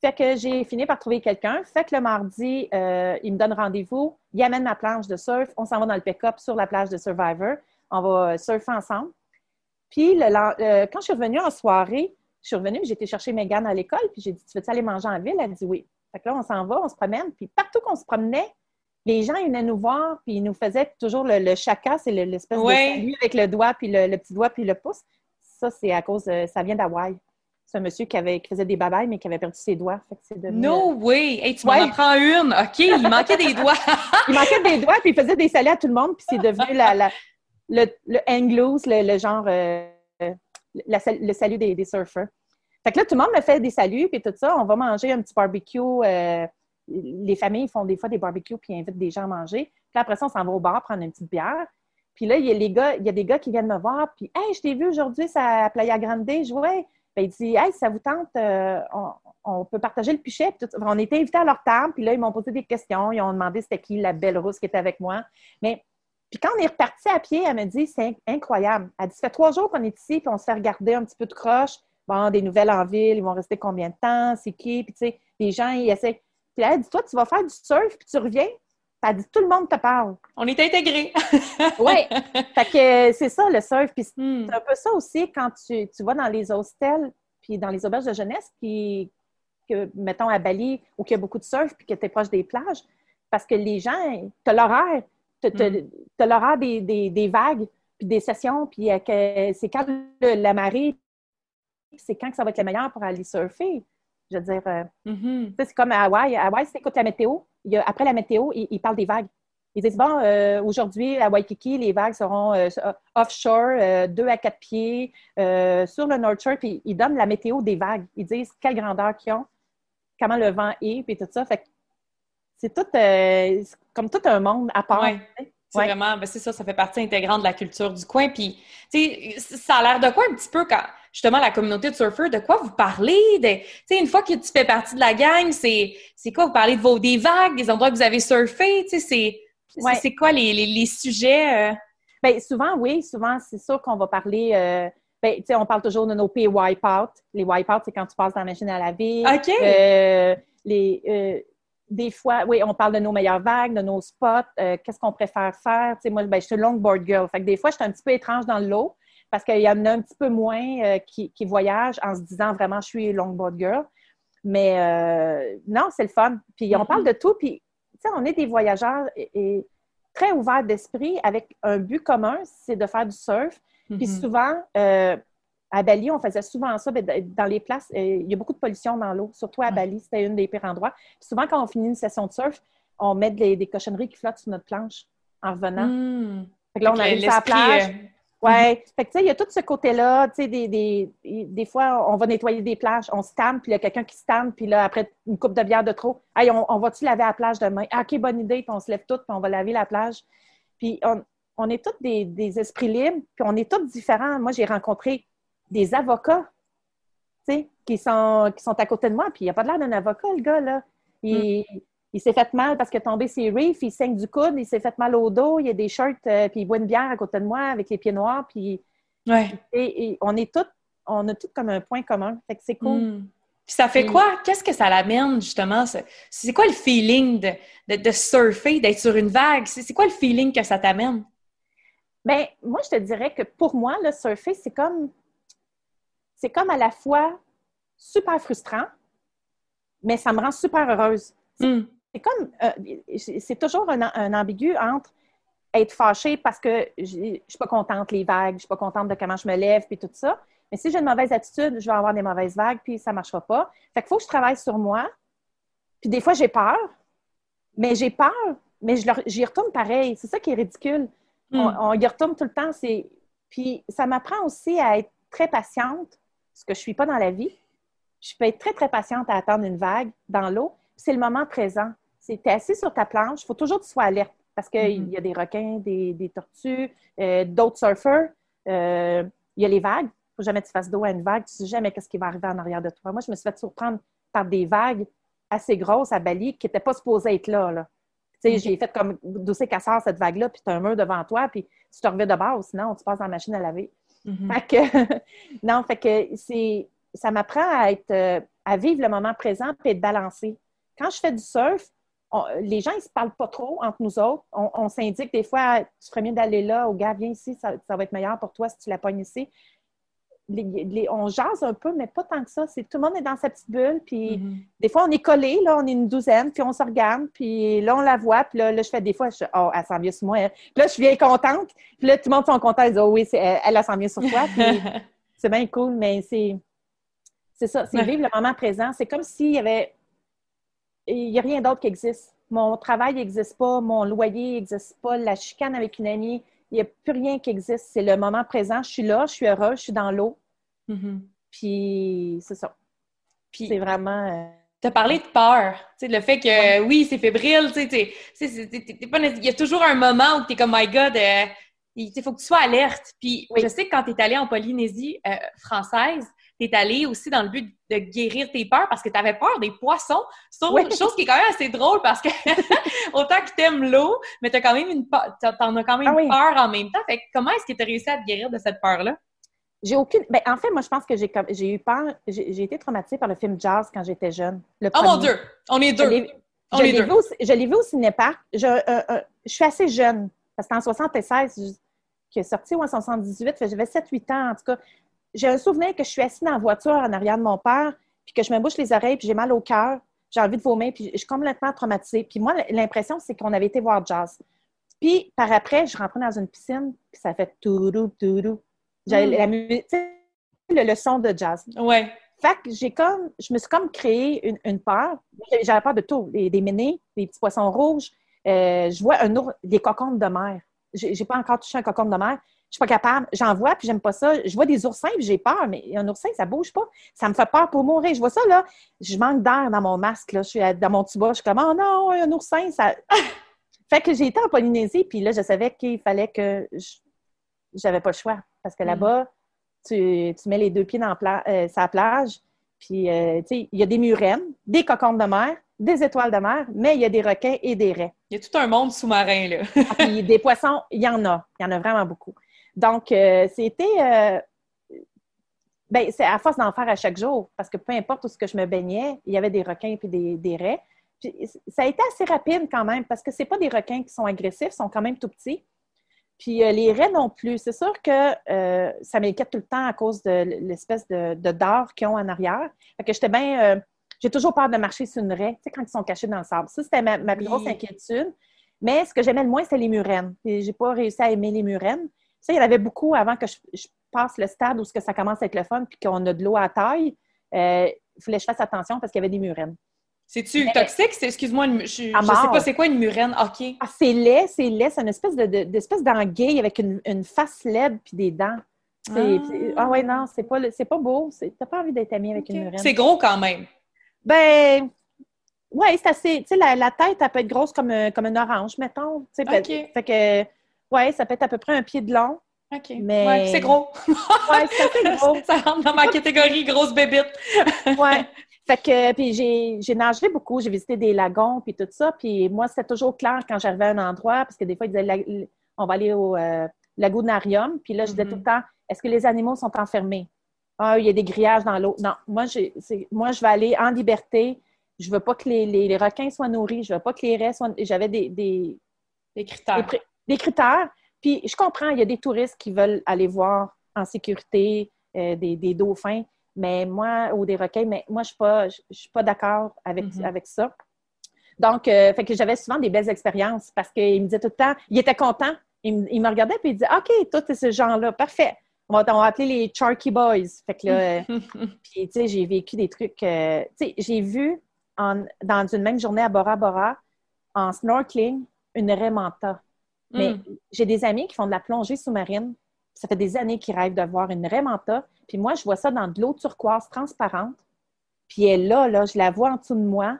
[SPEAKER 2] Fait que j'ai fini par trouver quelqu'un. Fait que le mardi, euh, il me donne rendez-vous. Il amène ma planche de surf. On s'en va dans le pick-up sur la plage de Survivor. On va surfer ensemble. Puis, quand je suis revenue en soirée, je suis revenue, j'ai été chercher Megan à l'école, puis j'ai dit Tu veux-tu aller manger en ville Elle dit oui. Fait que là, on s'en va, on se promène. Puis, partout qu'on se promenait, les gens ils venaient nous voir, puis ils nous faisaient toujours le, chaka, c'est l'espèce de salut avec le doigt, puis le, petit doigt, puis le pouce. Ça, c'est à cause, ça vient d'Hawaï. C'est un monsieur qui, avait, faisait des babayes, mais qui avait perdu ses doigts.
[SPEAKER 1] no euh, way! Hey, tu m'en apprends une! OK, il manquait des doigts. (laughs)
[SPEAKER 2] il manquait des doigts, puis il faisait des saluts à tout le monde, puis c'est devenu la, le, le le, genre, euh, le salut des, des, surfers. Fait que là, tout le monde me fait des saluts, puis tout ça. On va manger un petit barbecue. Euh, les familles font des fois des barbecues, puis invitent des gens à manger. Puis après ça, on s'en va au bar prendre une petite bière. Puis là, il y a, les gars, il y a des gars qui viennent me voir, puis « Hey, je t'ai vu aujourd'hui à Playa Grande. » Je ouais. Ben, il dit Hey, ça vous tente, euh, on, peut partager le pichet. On était invités à leur table, puis là, ils m'ont posé des questions. Ils ont demandé c'était qui la belle rousse qui était avec moi. Mais Puis quand on est reparti à pied, elle me dit c'est incroyable. Elle dit ça fait trois jours qu'on est ici, puis on se fait regarder un petit peu de croche. Bon, des nouvelles en ville, ils vont rester combien de temps, c'est qui? Puis tu sais, les gens, ils essaient. Puis là, elle dit toi, tu vas faire du surf, puis tu reviens. Elle dit tout le monde te parle.
[SPEAKER 1] On est intégrés. (laughs)
[SPEAKER 2] oui. Fait que c'est ça le surf. Puis
[SPEAKER 1] Hmm.
[SPEAKER 2] c'est un peu ça aussi quand tu, tu vas dans les hostels, puis dans les auberges de jeunesse, puis que, mettons, à Bali, où il y a beaucoup de surf, puis que tu es proche des plages, parce que les gens, tu as l'horaire, tu as, l'horaire des, des- des vagues, puis des sessions, puis euh, que c'est quand le- la marée, c'est quand que ça va être le meilleur pour aller surfer. Je veux dire, euh,
[SPEAKER 1] Mhm.
[SPEAKER 2] sais, c'est comme à Hawaï. À Hawaï, si tu écoutes la météo, il y a- après la météo, ils, ils parlent des vagues. Ils disent, bon, euh, aujourd'hui, à Waikiki, les vagues seront euh, offshore, euh, 2 à 4 pieds, sur le North Shore, puis ils donnent la météo des vagues. Ils disent quelle grandeur qu'ils ont, comment le vent est, puis tout ça. Fait c'est tout, comme tout un monde à part.
[SPEAKER 1] Ouais. C'est
[SPEAKER 2] Ouais.
[SPEAKER 1] vraiment, ben c'est ça, ça fait partie intégrante de la culture du coin. Puis, tu sais, ça a l'air de quoi un petit peu quand, justement, la communauté de surfeurs, de quoi vous parlez? De, tu sais, une fois que tu fais partie de la gang, c'est, quoi? Vous parlez de vos, des vagues, des endroits que vous avez surfé? Tu sais, c'est,
[SPEAKER 2] Ouais.
[SPEAKER 1] quoi les, les, les sujets? euh?
[SPEAKER 2] Bien, souvent, oui, souvent, c'est sûr qu'on va parler. euh, ben, tu sais, on parle toujours de nos pays wipe-out. Les wipe-out, c'est quand tu passes dans la machine à laver.
[SPEAKER 1] OK.
[SPEAKER 2] Euh, les, euh, des fois, oui, on parle de nos meilleures vagues, de nos spots, euh, qu'est-ce qu'on préfère faire? Tu sais, moi, ben, je suis longboard girl. Fait que des fois, je suis un petit peu étrange dans l'eau parce qu'il y en a un petit peu moins euh, qui, qui voyagent en se disant vraiment, je suis longboard girl. Mais euh, non, c'est le fun. Puis on parle de tout. Puis, tu sais, on est des voyageurs et, et très ouverts d'esprit avec un but commun, c'est de faire du surf. Puis
[SPEAKER 1] Mhm.
[SPEAKER 2] souvent, euh, à Bali, on faisait souvent ça. ben, Dans les places, il y a beaucoup de pollution dans l'eau, surtout à. Bali, c'était une des pires endroits. Puis souvent, quand on finit une session de surf, on met des, des cochonneries qui flottent sur notre planche en revenant.
[SPEAKER 1] Hmm.
[SPEAKER 2] Fait que là, on
[SPEAKER 1] que
[SPEAKER 2] arrive sur la plage. Ouais. Fait que, tu sais, il y a tout ce côté-là. Tu sais, des, des, des fois, on va nettoyer des plages, on se tanne, puis il y a quelqu'un qui se tanne, puis là, après une coupe de bière de trop, hey, on, on va-tu laver la plage demain? Ah, OK, bonne idée, puis on se lève toutes, puis on va laver la plage. Puis on, on est tous des, des esprits libres, puis on est tous différents. Moi, j'ai rencontré des avocats, tu sais, qui sont, qui sont à côté de moi, puis il n'a pas l'air d'un avocat, le gars, là. Il, il s'est fait mal parce qu'il est tombé ses reefs, il saigne du coude, il s'est fait mal au dos, il y a des shirts, euh, puis il boit une bière à côté de moi avec les pieds noirs, puis
[SPEAKER 1] Ouais.
[SPEAKER 2] et, et on est tous, on a tout comme un point commun. Fait que c'est cool.
[SPEAKER 1] Hmm. Puis ça fait quoi? Qu'est-ce que ça l'amène, justement? ce- C'est quoi le feeling de, de, de surfer, d'être sur une vague? C'est quoi le feeling que ça t'amène?
[SPEAKER 2] Ben, moi, je te dirais que pour moi, le surfer, c'est comme, c'est comme à la fois super frustrant, mais ça me rend super heureuse.
[SPEAKER 1] Hmm.
[SPEAKER 2] C'est comme, euh, c'est toujours un, un ambigu entre être fâchée parce que je suis pas contente les vagues, je suis pas contente de comment je me lève, puis tout ça. Mais si j'ai une mauvaise attitude, je vais avoir des mauvaises vagues, puis ça marchera pas. Fait qu'il faut que je travaille sur moi. Puis des fois, j'ai peur, mais j'ai peur, mais j'y retourne pareil. C'est ça qui est ridicule.
[SPEAKER 1] Hmm.
[SPEAKER 2] On, on y retourne tout le temps. C'est... Puis ça m'apprend aussi à être très patiente, ce que je ne suis pas dans la vie. Je peux être très, très patiente à attendre une vague dans l'eau. C'est le moment présent. C'est tu es assis sur ta planche, il faut toujours que tu sois alerte parce qu'il
[SPEAKER 1] Mhm.
[SPEAKER 2] y a des requins, des, des tortues, euh, d'autres surfeurs. Euh, il y a les vagues. Il ne faut jamais que tu fasses d'eau à une vague. Tu ne sais jamais ce qui va arriver en arrière de toi. Moi, je me suis fait surprendre par des vagues assez grosses à Bali qui n'étaient pas supposées être là. là. Tu sais,
[SPEAKER 1] Ok.
[SPEAKER 2] j'ai fait comme dossier casseur cette vague-là, puis tu as un mur devant toi, puis tu te reviens de base, sinon tu passes dans la machine à laver.
[SPEAKER 1] Mhm.
[SPEAKER 2] Fait que, (laughs) non, fait que c'est, ça m'apprend à être, euh, à vivre le moment présent puis être balancé. Quand je fais du surf, on- les gens, ils se parlent pas trop entre nous autres. On, on s'indique des fois, tu ferais mieux d'aller là, au gars, viens ici, ça, ça va être meilleur pour toi si tu la pognes ici. Les- les- on jase un peu, mais pas tant que ça. C'est, tout le monde est dans sa petite bulle, puis
[SPEAKER 1] Mhm.
[SPEAKER 2] des fois, on est collés, là, on est une douzaine, puis on se regarde, puis là, on la voit, puis là, là, je fais des fois, je oh, elle s'en vient sur moi. elle. Puis là, je suis bien contente, puis là, tout le monde sont contents, ils disent, oh oui, elle, elle, elle s'en vient sur toi, puis (laughs) c'est bien cool, mais c'est, c'est ça, c'est
[SPEAKER 1] Ouais.
[SPEAKER 2] vivre le moment présent. C'est comme s'il y avait, il n'y a rien d'autre qui existe. Mon travail n'existe pas, mon loyer n'existe pas, la chicane avec une amie, il n'y a plus rien qui existe. C'est le moment présent, je suis là, je suis heureuse, je suis dans l'eau,
[SPEAKER 1] Mhm.
[SPEAKER 2] puis c'est ça.
[SPEAKER 1] Puis,
[SPEAKER 2] C'est vraiment... euh,
[SPEAKER 1] T'as parlé de peur, tu sais, le fait que oui, c'est fébrile, tu sais, tu il y a toujours un moment où t'es comme my God, euh, il faut que tu sois alerte. Puis
[SPEAKER 2] Oui.
[SPEAKER 1] je sais que quand t'es allée en Polynésie euh, française, tu es allé aussi dans le but de guérir tes peurs parce que tu avais peur des poissons. Chose qui est quand même assez drôle parce que (laughs) autant que tu aimes l'eau, mais tu as quand même une t'en as quand même ah peur en même temps. Fait comment est-ce que tu as réussi à te guérir de cette peur-là?
[SPEAKER 2] J'ai aucune. Ben, en fait, moi, je pense que j'ai, j'ai eu peur. J'ai, été traumatisée par le film Jazz quand j'étais jeune.
[SPEAKER 1] oh mon Dieu! On est deux. Je l'ai,
[SPEAKER 2] vu, vu au cinéparc. Je, euh, euh, je suis assez jeune. Parce qu'en 76, qui est sorti ou en 78, j'avais 7-8 ans en tout cas. J'ai un souvenir que je suis assise dans la voiture en arrière de mon père, puis que je me bouche les oreilles, puis j'ai mal au cœur, j'ai envie de vomir, puis je suis complètement traumatisée. Puis moi, l'impression, c'est qu'on avait été voir jazz. Puis par après, je rentrais dans une piscine, puis ça fait tout tout J'avais mm. la musique, le, le son de jazz.
[SPEAKER 1] Ouais.
[SPEAKER 2] Fait que j'ai comme, je me suis comme créé une, peur. J'avais peur de tout, des, des ménés, des petits poissons rouges. Euh, je vois un des cocons de mer. J'ai pas encore touché un cocon de mer. Je suis pas capable. J'en vois, puis j'aime pas ça. Je vois des oursins, puis j'ai peur, mais un oursin, ça bouge pas. Ça me fait peur pour mourir. Je vois ça, là. Je manque d'air dans mon masque, là. Je suis dans mon tuba. Je suis comme, oh non, un oursin, ça. (laughs) fait que j'ai été en Polynésie, puis là, je savais qu'il fallait que. J'avais pas le choix. Parce que mm. là-bas, tu, mets les deux pieds dans la euh, sa plage, puis, euh, tu sais, il y a des murènes, des cocons de mer, des étoiles de mer, mais il y a des requins et des raies.
[SPEAKER 1] Il y a tout un monde sous-marin, là. (laughs)
[SPEAKER 2] Ah, puis des poissons, il y en a. Il y en a vraiment beaucoup. Donc, euh, c'était... ben, c'est à force d'en faire à chaque jour, parce que peu importe où ce que je me baignais, il y avait des requins et des, des raies. Puis, ça a été assez rapide quand même, parce que c'est pas des requins qui sont agressifs, ils sont quand même tout petits. Puis euh, les raies non plus. C'est sûr que euh, ça m'inquiète tout le temps à cause de l'espèce de, d'or qu'ils ont en arrière. Fait que j'étais bien. Euh, j'ai toujours peur de marcher sur une raie, tu sais, quand ils sont cachés dans le sable. Ça, c'était ma, plus grosse inquiétude. Mais ce que j'aimais le moins, c'était les murènes. J'ai pas réussi à aimer les murènes. Ça, il y en avait beaucoup avant que je, passe le stade où que ça commence avec le fun puis qu'on a de l'eau à taille. il fallait que je fasse attention parce qu'il y avait des murènes.
[SPEAKER 1] C'est-tu toxique? Excuse-moi, je, je sais pas c'est quoi une murène? OK.
[SPEAKER 2] Ah, c'est laid, c'est laid. C'est une espèce d'espèce d'anguille avec une, une, face laide puis des dents. Ah. ah ouais, non, c'est pas, pas beau. T'as pas envie d'être ami avec une murène.
[SPEAKER 1] C'est gros quand même.
[SPEAKER 2] Ben, ouais, c'est assez. Tu sais, la, la, tête, elle peut être grosse comme, comme une orange, mettons. OK. Fait que, ouais, ça peut être à peu près un pied de long.
[SPEAKER 1] OK. Mais... Ouais, c'est gros. (laughs)
[SPEAKER 2] ouais, c'est assez gros. (laughs)
[SPEAKER 1] ça rentre dans ma catégorie grosse bébite. (laughs)
[SPEAKER 2] ouais. Fait que, puis j'ai nagé beaucoup, j'ai visité des lagons, puis tout ça. Puis moi, c'était toujours clair quand j'arrivais à un endroit, parce que des fois, ils disaient, on va aller au euh, lagunarium. Puis là, je disais tout le mm-hmm. temps, est-ce que les animaux sont enfermés? Ah, il y a des grillages dans l'eau. Non, moi, moi, je vais aller en liberté. Je veux pas que les, les, requins soient nourris. Je veux pas que les raies soient... J'avais des, des,
[SPEAKER 1] des critères.
[SPEAKER 2] Des, critères. Puis je comprends, il y a des touristes qui veulent aller voir en sécurité euh, des, des dauphins mais moi, ou des requins, mais moi, je ne suis pas, suis pas d'accord avec, avec ça. Donc, euh, fait que j'avais souvent des belles expériences parce qu'il me disait tout le temps, il était content. Il, me regardait et il disait OK, toi, tu es ce genre-là, parfait. On va, appeler les Charky Boys. Fait que là, (laughs) puis, tu sais, j'ai vécu des trucs. Euh, tu sais, j'ai vu en, dans une même journée à Bora Bora, en snorkeling, une raie manta. Mais mm. j'ai des amis qui font de la plongée sous-marine. Ça fait des années qu'ils rêvent de voir une raie manta. Puis moi, je vois ça dans de l'eau turquoise transparente. Puis elle est là, là, je la vois en dessous de moi.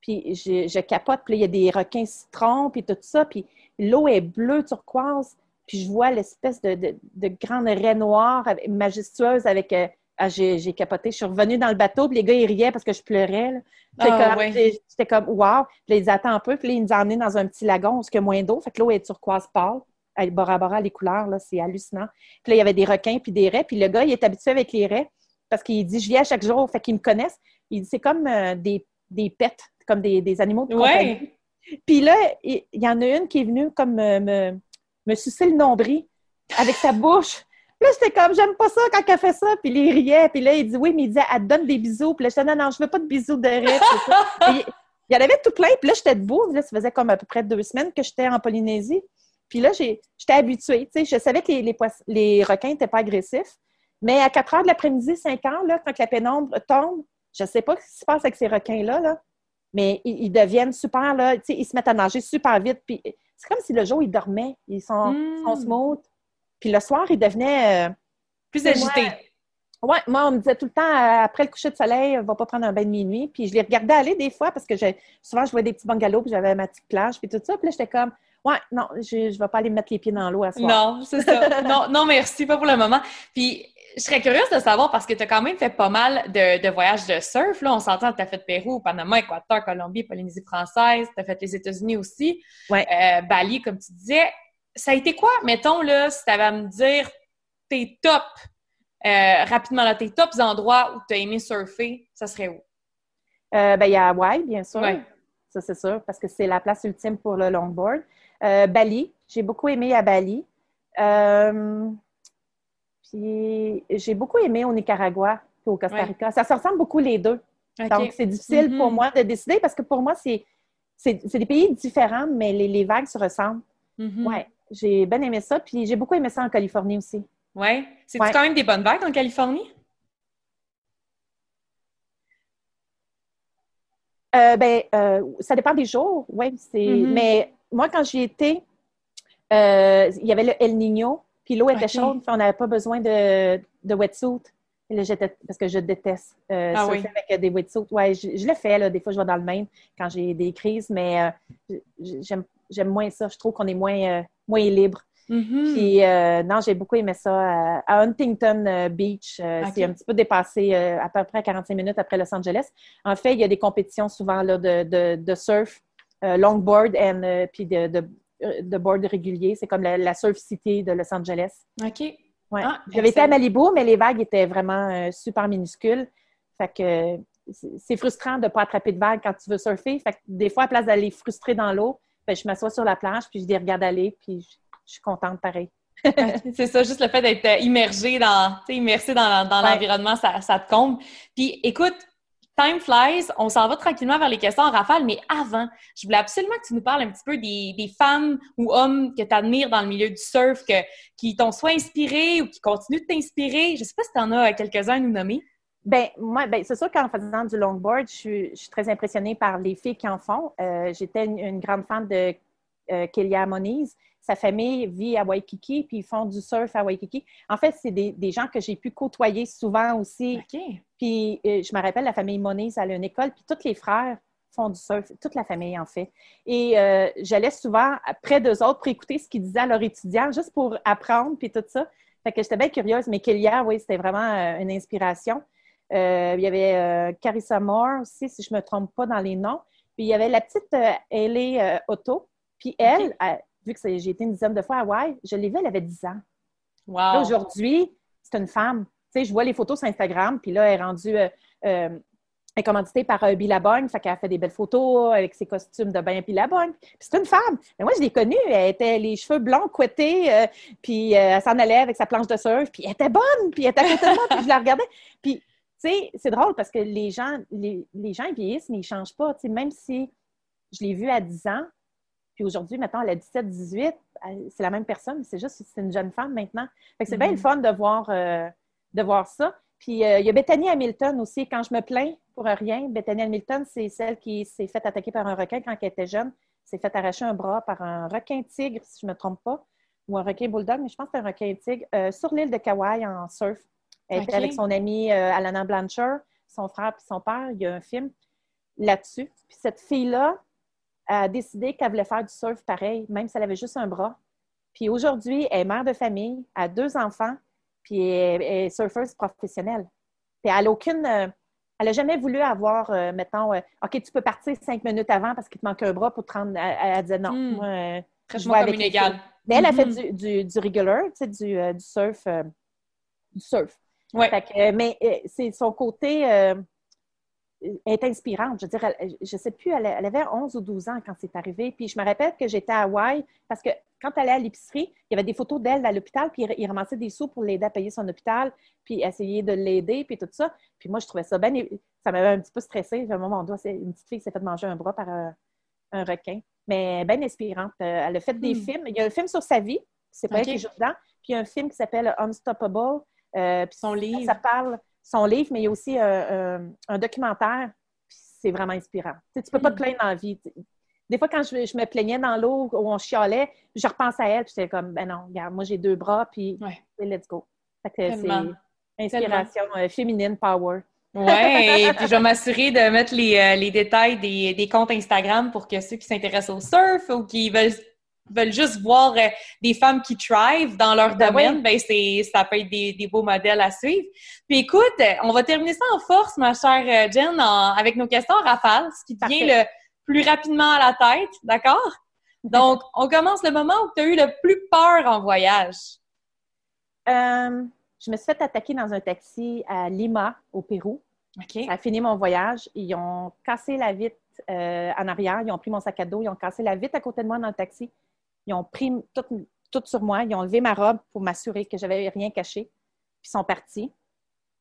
[SPEAKER 2] Puis je, capote, puis il y a des requins citrons, puis tout ça. Puis l'eau est bleue turquoise. Puis je vois l'espèce de, de, grande raie noire majestueuse avec. Ah, j'ai capoté. Je suis revenue dans le bateau, puis les gars, ils riaient parce que je pleurais. Ah, j'étais comme, wow. Puis ils attendent un peu, puis là, ils nous emmenaient dans un petit lagon où il y a moins d'eau. Fait que l'eau est turquoise pâle. Bora Bora, les couleurs, là, c'est hallucinant. Puis là, il y avait des requins puis des raies. Puis le gars, il est habitué avec les raies parce qu'il dit, je viens chaque jour, fait qu'ils me connaissent. Il dit, c'est comme euh, des, des pets, comme des, des animaux de
[SPEAKER 1] ouais.
[SPEAKER 2] Puis là, il, y en a une qui est venue comme euh, me, me sucer le nombril avec sa bouche. Là, j'étais comme, j'aime pas ça quand elle fait ça. Puis il riait. Puis là, il dit, oui, mais il disait, elle te donne des bisous. Puis là, je disais, non, non, je veux pas de bisous de raies. (laughs) il, y en avait tout plein. Puis là, j'étais debout. Là, ça faisait comme à peu près deux semaines que j'étais en Polynésie. Puis là, j'étais habituée. Je savais que les, les, requins n'étaient pas agressifs. Mais à 4 heures de l'après-midi, 5 heures, là, quand la pénombre tombe, je ne sais pas ce qui se passe avec ces requins-là, là, mais ils, deviennent super, là, ils se mettent à nager super vite. Puis c'est comme si le jour, ils dormaient. Ils sont, hmm. smooth. Puis le soir, ils devenaient... Euh,
[SPEAKER 1] Plus agités.
[SPEAKER 2] Oui, moi, on me disait tout le temps, euh, après le coucher de soleil, on va pas prendre un bain de minuit. Puis je les regardais aller des fois parce que souvent, je voyais des petits bungalows, puis j'avais ma petite plage, puis tout ça. Puis là, j'étais comme, Ouais, non, je ne vais pas aller mettre les pieds dans l'eau à soir.
[SPEAKER 1] Non, c'est ça. (laughs) non, non, merci, pas pour le moment. Puis, je serais curieuse de savoir parce que tu as quand même fait pas mal de, voyages de surf. Là, on s'entend que tu as fait Pérou, Panama, Équateur, Colombie, Polynésie française, tu as fait les États-Unis aussi,
[SPEAKER 2] ouais.
[SPEAKER 1] Euh, Bali, comme tu disais. Ça a été quoi, mettons, là, si tu avais à me dire tes top, euh, rapidement, là, tes tops endroits où tu as aimé surfer, ça serait où?
[SPEAKER 2] Euh, ben, il y a Hawaï, bien sûr. Ça, c'est sûr, parce que c'est la place ultime pour le longboard. Bali, j'ai beaucoup aimé à Bali. Puis j'ai beaucoup aimé au Nicaragua et au Costa Rica. Ça se ressemble beaucoup les deux. Donc, c'est difficile pour mm-hmm. moi de décider parce que pour moi, c'est des pays différents, mais les, vagues se ressemblent.
[SPEAKER 1] Mm-hmm.
[SPEAKER 2] Oui, j'ai bien aimé ça. Puis j'ai beaucoup aimé ça en Californie aussi.
[SPEAKER 1] Oui. C'est quand même des bonnes vagues en Californie?
[SPEAKER 2] Euh, ben, euh, ça dépend des jours, oui. Mm-hmm. Mais moi, quand j'y étais, euh, il y avait le El Niño. Puis l'eau était chaude, on n'avait pas besoin de, de wetsuit. parce que je déteste euh,
[SPEAKER 1] ah
[SPEAKER 2] avec des wetsuits. Ouais, je, je, le fais, là, des fois je vais dans le Maine quand j'ai des crises, mais j'aime moins ça. Je trouve qu'on est moins, euh, moins libre.
[SPEAKER 1] Mm-hmm.
[SPEAKER 2] Puis euh, non, j'ai beaucoup aimé ça à, Huntington Beach. C'est un petit peu dépassé à peu près 45 minutes après Los Angeles. En fait, il y a des compétitions souvent là, de, de, de surf, longboard, et puis de, de euh, de board régulier. C'est comme la, Surf City de Los Angeles.
[SPEAKER 1] OK.
[SPEAKER 2] Ouais. Ah, J'avais été à Malibu, mais les vagues étaient vraiment euh, super minuscules. Fait que c'est frustrant de ne pas attraper de vagues quand tu veux surfer. Fait que des fois, à place d'aller frustrer dans l'eau, ben, je m'assois sur la planche, puis je les regarde aller, puis je, suis contente pareil.
[SPEAKER 1] c'est ça, juste le fait d'être immergé dans, immersé dans, dans l'environnement, ça, ça te compte. Puis écoute, Time flies, on s'en va tranquillement vers les questions en rafale, mais avant, je voulais absolument que tu nous parles un petit peu des, femmes ou hommes que tu admires dans le milieu du surf, que, qui t'ont soit inspiré ou qui continuent de t'inspirer. Je ne sais pas si tu en as quelques-uns à nous nommer.
[SPEAKER 2] Ben moi, ben, c'est sûr qu'en faisant du longboard, je suis, je suis, très impressionnée par les filles qui en font. Euh, j'étais une, grande fan de euh, Kélia Moniz. Sa famille vit à Waikiki, puis ils font du surf à Waikiki. En fait, c'est des, gens que j'ai pu côtoyer souvent aussi. Puis euh, je me rappelle, la famille Moniz, elle a une école, puis tous les frères font du surf, toute la famille en fait. Et euh, j'allais souvent près d'eux autres pour écouter ce qu'ils disaient à leurs étudiants, juste pour apprendre, puis tout ça. Fait que j'étais bien curieuse, mais Kélia, oui, c'était vraiment une inspiration. Il y avait Carissa Moore aussi, si je ne me trompe pas dans les noms. Puis il y avait la petite Ellie Otto. Puis elle, vu que j'ai été une dizaine de fois à Hawaï, je l'ai vue, elle avait 10 ans.
[SPEAKER 1] Wow.
[SPEAKER 2] Aujourd'hui, c'est une femme. Tu sais, je vois les photos sur Instagram, puis là, elle est rendue. Euh, euh elle est commanditée par euh, Billabong, fait qu'elle fait des belles photos avec ses costumes de bain Billabong. Puis c'est une femme. Mais moi, je l'ai connue. Elle était les cheveux blonds, couettés, euh, puis elle s'en allait avec sa planche de surf, puis elle était bonne, puis elle était à puis je la regardais. Puis, c'est drôle parce que les gens, les, gens ils vieillissent, mais ils ne changent pas. Même si je l'ai vue à 10 ans, puis aujourd'hui, maintenant, elle a 17, 18, c'est la même personne, c'est juste c'est une jeune femme maintenant. Fait que c'est bien le mm-hmm. fun de voir, euh, de voir ça. Puis euh, il y a Bethany Hamilton aussi. Quand je me plains pour rien, Bethany Hamilton, c'est celle qui s'est faite attaquer par un requin quand elle était jeune. s'est fait arracher un bras par un requin tigre, si je ne me trompe pas, ou un requin bulldog, mais je pense que c'est un requin tigre, euh, sur l'île de Kauai en surf. Elle était avec son ami Alana Blanchard, son frère et son père. Il y a un film là-dessus. Puis cette fille-là, a décidé qu'elle voulait faire du surf pareil, même si elle avait juste un bras. Puis aujourd'hui, elle est mère de famille, a deux enfants, puis elle est surfeuse professionnelle. Puis elle n'a aucune. Euh, elle n'a jamais voulu avoir, euh, mettons, euh, OK, tu peux partir cinq minutes avant parce qu'il te manque un bras pour te rendre. Elle, disait non.
[SPEAKER 1] Hmm. Moi, je vois comme une égale.
[SPEAKER 2] Mais elle a fait mm-hmm. du, du, regular, tu sais, du, du surf. du surf.
[SPEAKER 1] Ouais.
[SPEAKER 2] mais c'est son côté est inspirante. Je veux dire, je ne sais plus, elle, avait 11 ou 12 ans quand c'est arrivé. Puis je me rappelle que j'étais à Hawaï parce que quand elle allait à l'épicerie, il y avait des photos d'elle à l'hôpital, puis il ramassait des sous pour l'aider à payer son hôpital, puis essayer de l'aider, puis tout ça. Puis moi, je trouvais ça bien. Ça m'avait un petit peu stressée. À un moment, doigt, une petite fille qui s'est fait manger un bras par un, requin. Mais bien inspirante. Euh, elle a fait des hmm. films. Il y a un film sur sa vie, c'est pas elle qui joue dedans. Puis il y a un film qui s'appelle Unstoppable. Euh, puis son livre. Ça parle son livre, mais il y a aussi euh, euh, un documentaire. C'est vraiment inspirant. Tu ne peux pas te plaindre dans la vie. Des fois, quand je, me plaignais dans l'eau où on chialait, je repense à elle, puis j'étais comme, ben non, regarde, moi j'ai deux bras, puis let's go. c'est inspiration euh, féminine, power.
[SPEAKER 1] Oui, puis je vais (laughs) m'assurer de mettre les, détails des, des, comptes Instagram pour que ceux qui s'intéressent au surf ou qui veulent veulent juste voir euh, des femmes qui thrive dans leur
[SPEAKER 2] Ben
[SPEAKER 1] domaine,
[SPEAKER 2] oui.
[SPEAKER 1] ben c'est ça peut être des, des beaux modèles à suivre. Puis écoute, on va terminer ça en force, ma chère euh, Jen, en- avec nos questions en rafale, ce qui te vient le plus rapidement à la tête, d'accord? Donc, (laughs) on commence le moment où tu as eu le plus peur en voyage.
[SPEAKER 2] Euh, je me suis fait attaquer dans un taxi à Lima, au Pérou.
[SPEAKER 1] OK.
[SPEAKER 2] Ça a fini mon voyage. Ils ont cassé la vitre euh, en arrière. Ils ont pris mon sac à dos. Ils ont cassé la vitre à côté de moi dans le taxi. Ils ont pris tout, sur moi. Ils ont enlevé ma robe pour m'assurer que j'avais rien caché. Puis ils sont partis.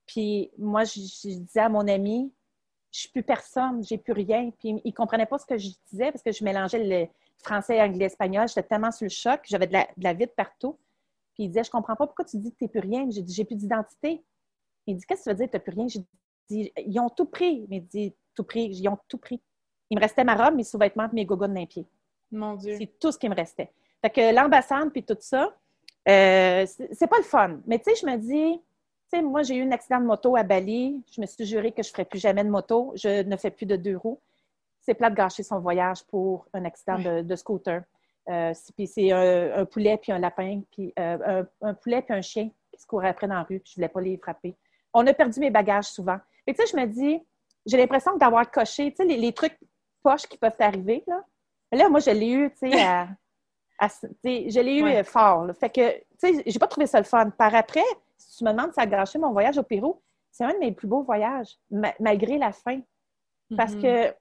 [SPEAKER 2] Puis moi, je, disais à mon ami, je suis plus personne, j'ai plus rien. Puis ils comprenaient pas ce que je disais parce que je mélangeais le français, anglais, espagnol. J'étais tellement sur le choc. J'avais de la, de vitre partout. Puis il disait, je comprends pas pourquoi tu dis que tu n'es plus rien. J'ai dit, j'ai plus d'identité. Il dit, qu'est-ce que ça veut dire, tu n'as plus rien? J'ai dit, ils ont tout pris. Il dit, tout pris. Ils ont tout pris. Il me restait ma robe, mes sous-vêtements, mes gogoons d'un pied.
[SPEAKER 1] Mon Dieu.
[SPEAKER 2] C'est tout ce qui me restait. Fait que l'ambassade, puis tout ça, euh, c'est pas le fun. Mais tu sais, je me dis, tu sais, moi, j'ai eu un accident de moto à Bali. Je me suis juré que je ne ferais plus jamais de moto. Je ne fais plus de deux roues. C'est plat de gâcher son voyage pour un accident de, de scooter. Euh, c'est- puis c'est un, un poulet puis un lapin, puis euh, un, un poulet puis un chien qui se couraient après dans la rue. Puis je voulais pas les frapper. On a perdu mes bagages souvent. Et tu sais, je me dis, j'ai l'impression d'avoir coché, tu sais, les, les trucs poches qui peuvent t'arriver, là. Mais Là, moi, je l'ai eu, tu sais, (laughs) à- à- je l'ai eu
[SPEAKER 1] Ouais.
[SPEAKER 2] euh, fort. là. Fait que, tu sais, j'ai pas trouvé ça le fun. Par après, si tu me demandes si ça a gâché mon voyage au Pérou, c'est un de mes plus beaux voyages, ma- malgré la fin. Parce
[SPEAKER 1] Mhm.
[SPEAKER 2] que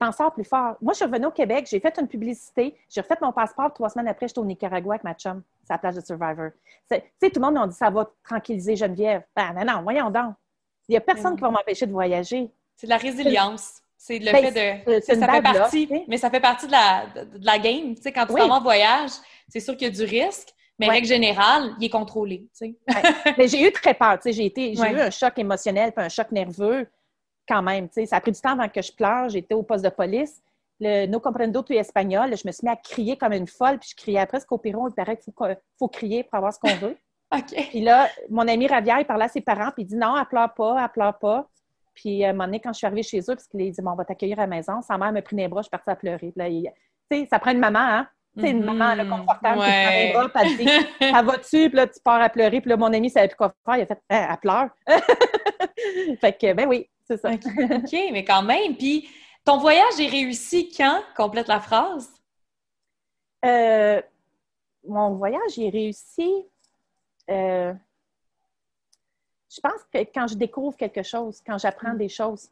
[SPEAKER 2] t'en sors plus fort. Moi, je suis revenue au Québec, j'ai fait une publicité, j'ai refait mon passeport, trois semaines après, j'étais au Nicaragua avec ma chum, c'est la plage de Survivor. Tu sais, tout le monde m'a dit ça va tranquilliser Geneviève. Ben, non, non, voyons donc. Il n'y a personne qui va m'empêcher de voyager.
[SPEAKER 1] C'est de la résilience. C'est le
[SPEAKER 2] Ben,
[SPEAKER 1] fait de. ça fait
[SPEAKER 2] là,
[SPEAKER 1] partie, mais ça fait partie de la, de, de la game. Quand tu
[SPEAKER 2] Oui.
[SPEAKER 1] t'en vas en voyage, c'est sûr qu'il y a du risque, mais
[SPEAKER 2] Ouais.
[SPEAKER 1] règle générale, il est contrôlé. (laughs)
[SPEAKER 2] Mais j'ai eu très peur. J'ai été- j'ai
[SPEAKER 1] Ouais.
[SPEAKER 2] eu un choc émotionnel puis un choc nerveux quand même. Ça a pris du temps avant que je pleure. J'étais au poste de police. Le No comprendo tu espagnol. Je me suis mis à crier comme une folle. Puis je criais presque au Pérou. Il paraît qu'il faut, faut crier pour avoir ce qu'on veut. (laughs)
[SPEAKER 1] OK.
[SPEAKER 2] Puis là, mon ami Ravière, il parlait à ses parents. Puis il dit non, elle pleure pas, elle pleure pas. Puis à un moment donné, quand je suis arrivée chez eux, parce qu'il a dit bon, on va t'accueillir à la maison, sa mère me pris dans les bras, je suis partie à pleurer. Puis là, il- tu sais, ça prend une maman, hein? Tu sais, une
[SPEAKER 1] Mhm.
[SPEAKER 2] maman là, confortable qui prend dans les
[SPEAKER 1] Ouais.
[SPEAKER 2] bras, puis elle dit (laughs) elle va-tu? Puis là, tu pars à pleurer. Puis là, mon ami savait plus quoi faire. Il a fait Hein, elle pleure. (laughs) fait que, ben oui, c'est ça.
[SPEAKER 1] OK, OK, mais quand même. Puis, ton voyage est réussi quand? Complète la phrase.
[SPEAKER 2] Euh, mon voyage, j'ai réussi. euh, je pense que quand je découvre quelque chose, quand j'apprends des choses,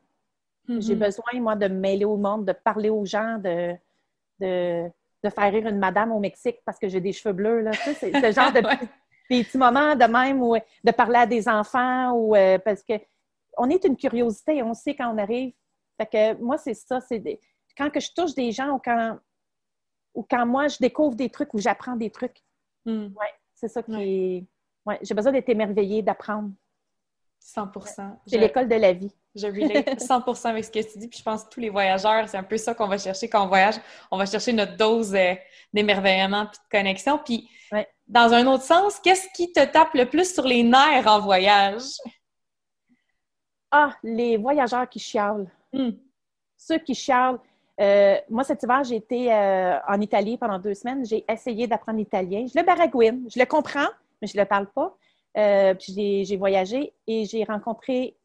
[SPEAKER 2] j'ai
[SPEAKER 1] Mhm.
[SPEAKER 2] besoin, moi, de me mêler au monde, de parler aux gens, de, de, de faire rire une madame au Mexique parce que j'ai des cheveux bleus. Là. Tu sais, c'est ce genre de (laughs)
[SPEAKER 1] Ouais.
[SPEAKER 2] petits- des petits moments de même où de parler à des enfants ou euh, parce que on est une curiosité, on sait quand on arrive. Fait que moi, c'est ça, c'est des- quand que je touche des gens ou quand ou quand moi je découvre des trucs ou j'apprends des trucs.
[SPEAKER 1] Mhm.
[SPEAKER 2] C'est ça qui
[SPEAKER 1] Ouais.
[SPEAKER 2] est. Ouais, j'ai besoin d'être émerveillée, d'apprendre.
[SPEAKER 1] 100
[SPEAKER 2] C'est l'école de la vie. (laughs)
[SPEAKER 1] Je relate 100% avec ce que tu dis. Puis je pense que tous les voyageurs, c'est un peu ça qu'on va chercher quand on voyage. On va chercher notre dose euh, d'émerveillement puis de connexion. Puis
[SPEAKER 2] Ouais.
[SPEAKER 1] dans un autre sens, qu'est-ce qui te tape le plus sur les nerfs en voyage?
[SPEAKER 2] Ah, les voyageurs qui chialent.
[SPEAKER 1] Hmm.
[SPEAKER 2] Ceux qui chialent. Euh, moi, cet hiver, j'ai été euh, en Italie pendant deux semaines. J'ai essayé d'apprendre l'italien. Je le baragouine. Je le comprends, mais je ne le parle pas. Euh, puis j'ai- voyagé et j'ai rencontré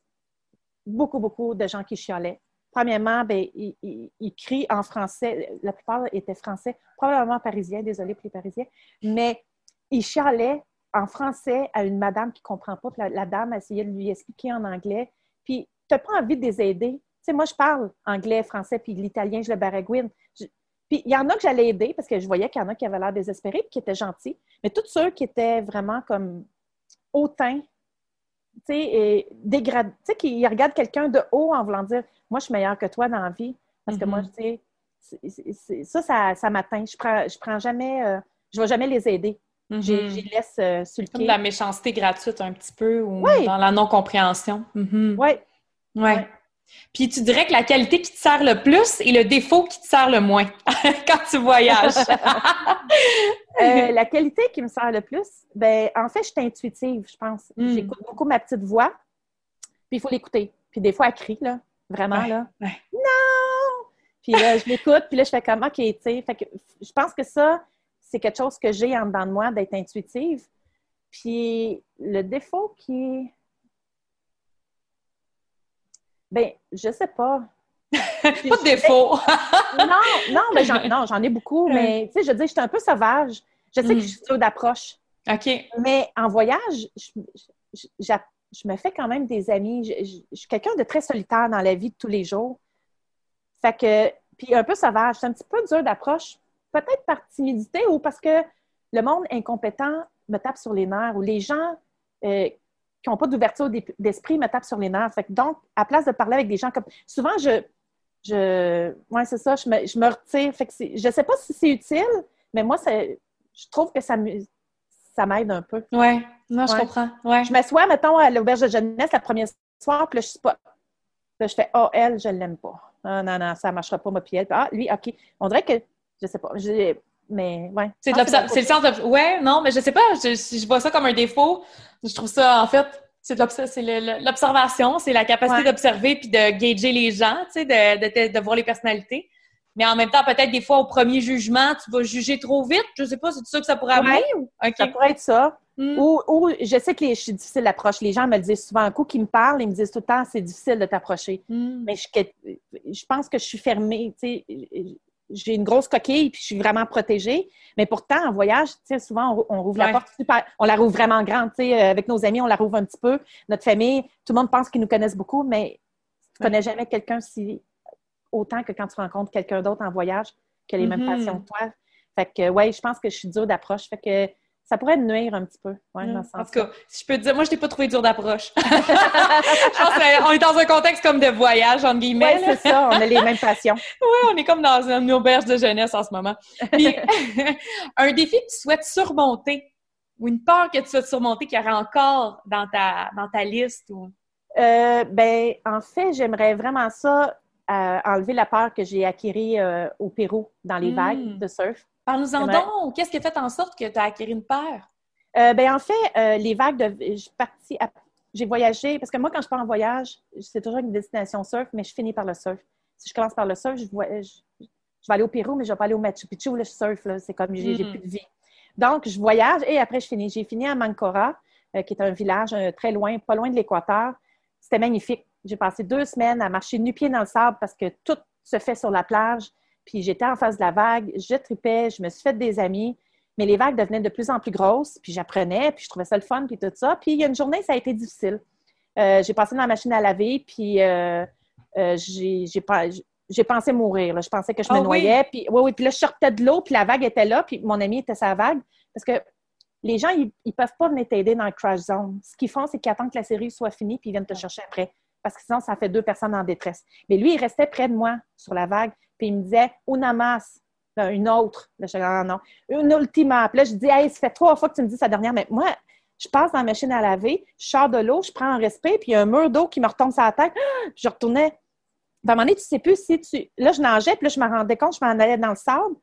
[SPEAKER 2] beaucoup, beaucoup de gens qui chialaient. Premièrement, ben, ils, ils- crient en français. La plupart étaient français, probablement parisiens, désolé pour les parisiens, mais ils chialaient en français à une madame qui ne comprend pas. Puis la, la dame essayait de lui expliquer en anglais. Puis, tu n'as pas envie de les aider? Tu sais, moi, je parle anglais, français, puis l'italien, je le baragouine. Puis, il y en a que j'allais aider parce que je voyais qu'il y en a qui avaient l'air désespérés puis qui étaient gentils. Mais tous ceux qui étaient vraiment comme hautains, tu sais, et dégradés, tu sais, qui regardent quelqu'un de haut en voulant dire Moi, je suis meilleure que toi dans la vie. Parce que
[SPEAKER 1] Mhm.
[SPEAKER 2] moi, tu sais, c'est- c'est- ça, ça, ça m'atteint. Je prends, je prends jamais, euh, je vais jamais les aider.
[SPEAKER 1] Mhm.
[SPEAKER 2] Je les laisse euh, sur le
[SPEAKER 1] Comme
[SPEAKER 2] quai.
[SPEAKER 1] de la méchanceté gratuite un petit peu ou
[SPEAKER 2] Oui.
[SPEAKER 1] dans la non-compréhension. Mhm.
[SPEAKER 2] Ouais.
[SPEAKER 1] Ouais.
[SPEAKER 2] Ouais.
[SPEAKER 1] Puis tu dirais que la qualité qui te sert le plus et le défaut qui te sert le moins (laughs) quand tu voyages. (laughs)
[SPEAKER 2] Euh, (laughs) la qualité qui me sert le plus, ben, en fait, je suis intuitive, je pense.
[SPEAKER 1] Mm.
[SPEAKER 2] J'écoute beaucoup ma petite voix, puis il faut l'écouter. Puis des fois, elle crie, là, vraiment,
[SPEAKER 1] Ouais,
[SPEAKER 2] là.
[SPEAKER 1] ouais.
[SPEAKER 2] Non! Puis là, je l'écoute, puis là, je fais comme, OK, tu sais. Fait que je pense que ça, c'est quelque chose que j'ai en dedans de moi, d'être intuitive. Puis le défaut qui Ben, je sais pas. (laughs)
[SPEAKER 1] pas de défaut.
[SPEAKER 2] non, non, mais j'en, ai beaucoup, mais tu sais, je dis, je suis un peu sauvage. Je sais que je suis sûre d'approche.
[SPEAKER 1] OK.
[SPEAKER 2] Mais en voyage, je, me fais quand même des amis. Je, suis quelqu'un de très solitaire dans la vie de tous les jours. Fait que, puis un peu sauvage. C'est un petit peu dur d'approche. Peut-être par timidité ou parce que le monde incompétent me tape sur les nerfs ou les gens euh, qui n'ont pas d'ouverture d'esprit me tapent sur les nerfs. Fait donc, à place de parler avec des gens comme. Souvent, je. je ouais, c'est ça, je me, je me retire. Fait que je ne sais pas si c'est utile, mais moi, je trouve que ça ça m'aide un peu.
[SPEAKER 1] Oui, non, je comprends. Ouais.
[SPEAKER 2] Je m'assois, mettons, à l'auberge de jeunesse la première soir, puis là, je suis pas. Là, je fais oh, elle, je ne l'aime pas. Non, non, non, ça ne marchera pas, ma puis elle. Ah, lui, OK. On dirait que, je ne sais pas, mais ouais.
[SPEAKER 1] C'est le sens de. Ouais, non, mais je sais pas, je, je, vois ça comme un défaut. Je trouve ça, en fait, c'est l'observation, c'est la capacité d'observer puis de gager les gens, tu sais, de, de, de, voir les personnalités. Mais en même temps, peut-être des fois, au premier jugement, tu vas juger trop vite. Je sais pas, c'est ça que ça pourrait arriver?
[SPEAKER 2] Ça pourrait être ça. Hmm. Ou, ou, je sais que les, je suis difficile d'approche. Les gens me le disent souvent. Un coup qu'ils me parlent, ils me disent tout le temps, c'est difficile de t'approcher. Hmm. Mais je, je, pense que je suis fermée. Tu sais, j'ai une grosse coquille puis je suis vraiment protégée. Mais pourtant, en voyage, souvent, on, rouvre la porte super, on la rouvre vraiment grande. Euh, avec nos amis, on la rouvre un petit peu. Notre famille, tout le monde pense qu'ils nous connaissent beaucoup, mais tu ne connais jamais quelqu'un si autant que quand tu rencontres quelqu'un d'autre en voyage qui a les mêmes mm-hmm. passions que toi. Fait que, ouais, je pense que je suis dure d'approche. Fait que ça pourrait nuire un petit peu. Ouais,
[SPEAKER 1] mm. En tout cas, si je peux te dire, moi, je t'ai pas trouvé dur d'approche. (laughs) je pense qu'on est dans un contexte comme de voyage, entre guillemets.
[SPEAKER 2] Oui, c'est ça, on a les mêmes passions. (laughs)
[SPEAKER 1] oui, on est comme dans une auberge de jeunesse en ce moment. Puis, (laughs) un défi que tu souhaites surmonter ou une peur que tu souhaites surmonter qui aurait encore dans ta, dans ta liste? Ou...
[SPEAKER 2] Euh, ben, en fait, j'aimerais vraiment ça, euh, enlever la peur que j'ai acquérie euh, au Pérou dans les vagues mm. de surf.
[SPEAKER 1] Parle-nous-en donc. Qu'est-ce qui a fait en sorte que tu as acquis une peur?
[SPEAKER 2] Euh, ben, en fait, euh, les vagues de. J'ai voyagé, parce que moi, quand je pars en voyage, c'est toujours une destination surf, mais je finis par le surf. Si je commence par le surf, je, je, vais aller au Pérou, mais je ne vais pas aller au Machu Picchu, le surf, c'est comme j'ai mm. plus de vie. Donc, je voyage et après, je finis. J'ai fini à Mancora, euh, qui est un village très loin, pas loin de l'équateur. C'était magnifique. J'ai passé deux semaines à marcher nu-pied dans le sable parce que tout se fait sur la plage. Puis j'étais en face de la vague, je tripais, je me suis fait des amis, mais les vagues devenaient de plus en plus grosses, puis j'apprenais, puis je trouvais ça le fun, puis tout ça. Puis il y a une journée, ça a été difficile. Euh, j'ai passé dans la machine à laver, puis euh, euh, j'ai pensé mourir. Je pensais que je me ah noyais. Puis, oui, oui, puis là, je sortais de l'eau, puis la vague était là, puis mon ami était sa vague. Parce que les gens, ils ne peuvent pas venir t'aider dans le crash zone. Ce qu'ils font, c'est qu'ils attendent que la série soit finie, puis ils viennent te chercher après. Parce que sinon, ça fait deux personnes en détresse. Mais lui, il restait près de moi sur la vague. Puis il me disait Una mas, une autre. Là, je disais, ah, non, une ultima. Puis là, je dis Hey, ça fait trois fois que tu me dis sa dernière. Mais moi, je passe dans la machine à laver, je sors de l'eau, je prends un respect, puis il y a un mur d'eau qui me retombe sur la tête. Puis je retournais. À un moment donné, tu sais plus si tu. Là, je nageais, puis là, je me rendais compte, je m'en allais dans le sable.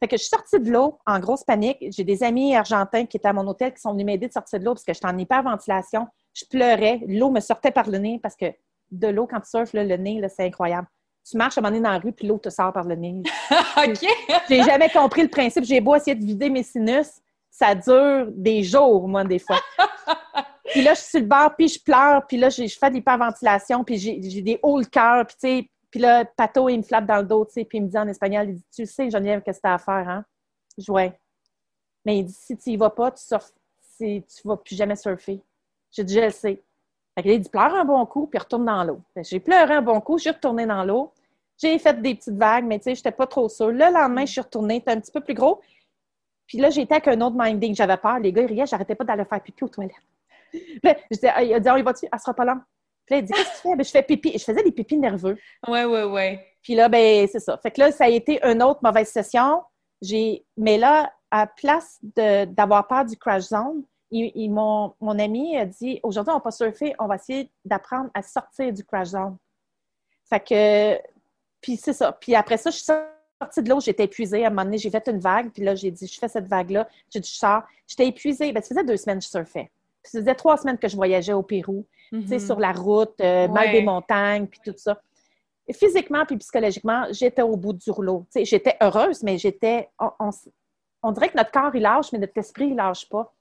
[SPEAKER 2] Fait que je suis sortie de l'eau en grosse panique. J'ai des amis argentins qui étaient à mon hôtel qui sont venus m'aider de sortir de l'eau parce que j'étais en hyperventilation. Je pleurais. L'eau me sortait par le nez parce que de l'eau, quand tu surfes, le nez, c'est incroyable tu marches à un moment donné dans la rue, puis l'eau te sort par le nez. (laughs)
[SPEAKER 1] OK!
[SPEAKER 2] J'ai jamais compris le principe. J'ai beau essayer de vider mes sinus, ça dure des jours, moi, des fois. (laughs) puis là, je suis sur le bord, puis je pleure, puis là, je fais de l'hyperventilation, puis j'ai des hauts le cœur, puis tu sais, puis là, Pato, il me flappe dans le dos, tu sais, puis il me dit en espagnol, il dit, tu sais, Geneviève, qu'est-ce que t'as à faire, hein? Je ouais. Mais il dit, si tu y vas pas, tu surf, tu vas plus jamais surfer. J'ai dit, je le sais. Fait il dit pleure un bon coup, puis retourne dans l'eau. J'ai pleuré un bon coup, je suis retournée dans l'eau. J'ai fait des petites vagues, mais tu sais, j'étais pas trop sûre. Le lendemain, je suis retournée, c'était un petit peu plus gros. Puis là, j'étais avec un autre minding. J'avais peur. Les gars, ils riaient, j'arrêtais pas d'aller faire pipi aux toilettes. Puis là, je disais, il a dit, oh, il va-tu? Elle sera pas là. Puis là, il dit, qu'est-ce que tu fais? Ben, je fais pipi. Je faisais des pipis nerveux.
[SPEAKER 1] Ouais, ouais, ouais.
[SPEAKER 2] Puis là, ben, c'est ça. Fait que là, ça a été une autre mauvaise session. J'ai, mais là, à place d'avoir peur du crash zone, mon, ami a dit aujourd'hui, on va pas surfer, on va essayer d'apprendre à sortir du crash zone. Fait que, puis c'est ça. Puis après ça, je suis sortie de l'eau, j'étais épuisée. À un moment donné, j'ai fait une vague, puis là, j'ai dit, je fais cette vague-là. J'ai dit, je sors. J'étais épuisée. Ben, ça faisait deux semaines que je surfais. Puis ça faisait trois semaines que je voyageais au Pérou, mm-hmm. sur la route, euh, mal des montagnes, puis tout ça. physiquement puis psychologiquement, j'étais au bout du rouleau. J'étais heureuse, mais j'étais. On, dirait que notre corps, il lâche, mais notre esprit, il lâche pas.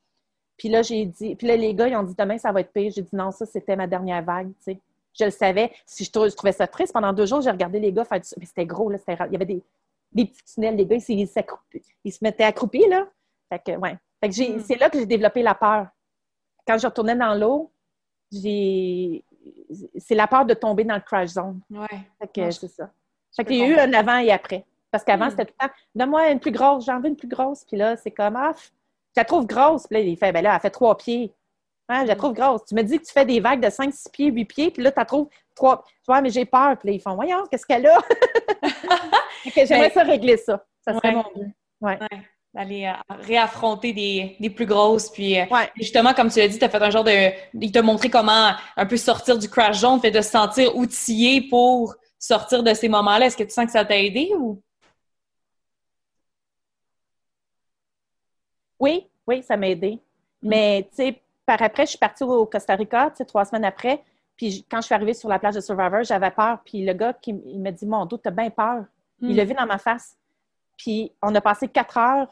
[SPEAKER 2] Puis là, j'ai dit. Puis là, les gars, ils ont dit demain, ça va être pire. J'ai dit non, ça, c'était ma dernière vague. sais. Je le savais. Si je, trouvais ça triste, pendant deux jours, j'ai regardé les gars faire du. Mais c'était gros, là. Il y avait des, des, petits tunnels. Les gars, ils, ils, se mettaient accroupis, là. Fait que, ouais. Fait que hmm. c'est là que j'ai développé la peur. Quand je retournais dans l'eau, j'ai c'est la peur de tomber dans le crash zone.
[SPEAKER 1] Ouais.
[SPEAKER 2] c'est ça. Fait qu'il y a eu un avant et après. Parce qu'avant, hmm. c'était tout le temps, donne-moi une plus grosse, j'en veux une plus grosse. Puis là, c'est comme, ah, je la trouve grosse. Puis là, il fait, ben là, elle fait trois pieds. je la trouve grosse. Tu me dis que tu fais des vagues de 5, 6 pieds, 8 pieds, puis là, tu la trouves trois. Tu vois, mais j'ai peur. Puis là, ils font, voyons, qu'est-ce qu'elle a? (laughs) J'aimerais ben, ça régler ça. Ça serait mon but.
[SPEAKER 1] Ouais d'aller euh, réaffronter des, plus grosses. Puis euh, justement, comme tu l'as dit, tu as fait un genre de. Il t'a montré comment un peu sortir du crash zone, fait de se sentir outillé pour sortir de ces moments-là. Est-ce que tu sens que ça t'a aidé ou?
[SPEAKER 2] Oui, oui, ça m'a aidé. Mm. Mais tu sais, par après, je suis partie au Costa Rica, tu sais, trois semaines après. Puis quand je suis arrivée sur la plage de Survivor, j'avais peur. Puis le gars, qui, il m'a dit Mon dos, t'as bien peur. Il l'a mm. vu dans ma face. Puis on a passé quatre heures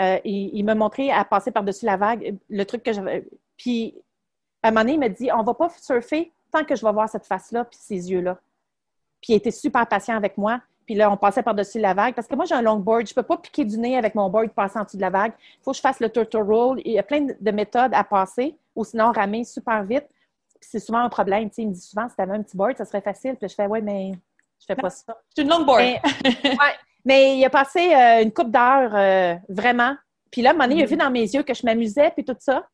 [SPEAKER 2] euh, il, m'a montré à passer par-dessus la vague, le truc que j'avais. Puis, à un moment donné, il m'a dit On va pas surfer tant que je vais voir cette face-là puis ces yeux-là. Puis, il était super patient avec moi. Puis là, on passait par-dessus la vague. Parce que moi, j'ai un longboard. Je ne peux pas piquer du nez avec mon board passer en dessous de la vague. Il faut que je fasse le turtle roll. Il y a plein de méthodes à passer, ou sinon ramer super vite. Puis c'est souvent un problème. il me dit souvent, si tu avais un petit board, ça serait facile. Puis je fais, ouais, mais je fais pas ça.
[SPEAKER 1] C'est une longboard.
[SPEAKER 2] Mais il a passé euh, une coupe d'heures, euh, vraiment. Puis là, à un moment donné, il a mm. vu dans mes yeux que je m'amusais, puis tout ça.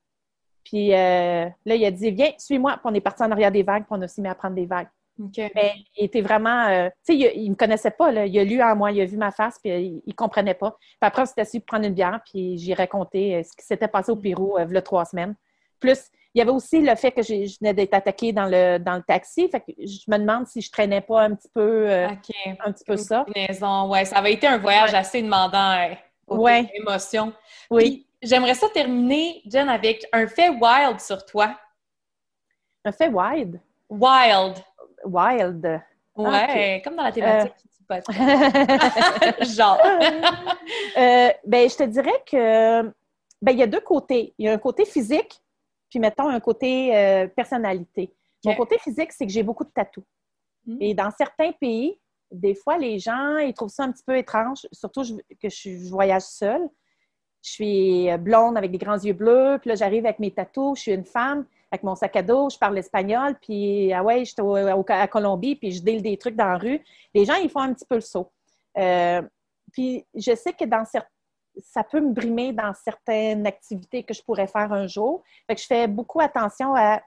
[SPEAKER 2] Puis euh, là, il a dit Viens, suis-moi. Puis on est parti en arrière des vagues, puis on a aussi mis à prendre des vagues. Mais il était vraiment. tu sais, il, ne me connaissait pas. Là. Il a lu en moi, il a vu ma face, puis il, ne comprenait pas. Puis après, on s'est assis pour prendre une bière, puis j'ai raconté ce qui s'était passé au Pérou il y a trois semaines. Plus, il y avait aussi le fait que je, venais d'être attaquée dans le, dans le taxi. Fait que je me demande si je traînais pas un petit peu, euh, un petit peu ça.
[SPEAKER 1] Ouais, ça avait été un voyage assez demandant euh,
[SPEAKER 2] ouais.
[SPEAKER 1] émotions.
[SPEAKER 2] Oui.
[SPEAKER 1] J'aimerais ça terminer, Jen, avec un fait wild sur toi.
[SPEAKER 2] Un fait wild?
[SPEAKER 1] Wild.
[SPEAKER 2] Wild.
[SPEAKER 1] Ouais, comme dans la thématique euh... (laughs) Genre.
[SPEAKER 2] euh, ben, je te dirais que ben, il y a deux côtés. Il y a un côté physique puis mettons un côté euh, personnalité. Mon côté physique, c'est que j'ai beaucoup de tatous. Hmm. Et dans certains pays, des fois, les gens, ils trouvent ça un petit peu étrange, surtout que je, voyage seule. Je suis euh, blonde avec des grands yeux bleus, puis là, j'arrive avec mes tatous, je suis une femme avec mon sac à dos, je parle espagnol, puis ah ouais, j'étais à Colombie, puis je déle des trucs dans la rue. Les gens, ils font un petit peu le saut. Euh, puis je sais que dans certains ça peut me brimer dans certaines activités que je pourrais faire un jour. Fait que je fais beaucoup attention à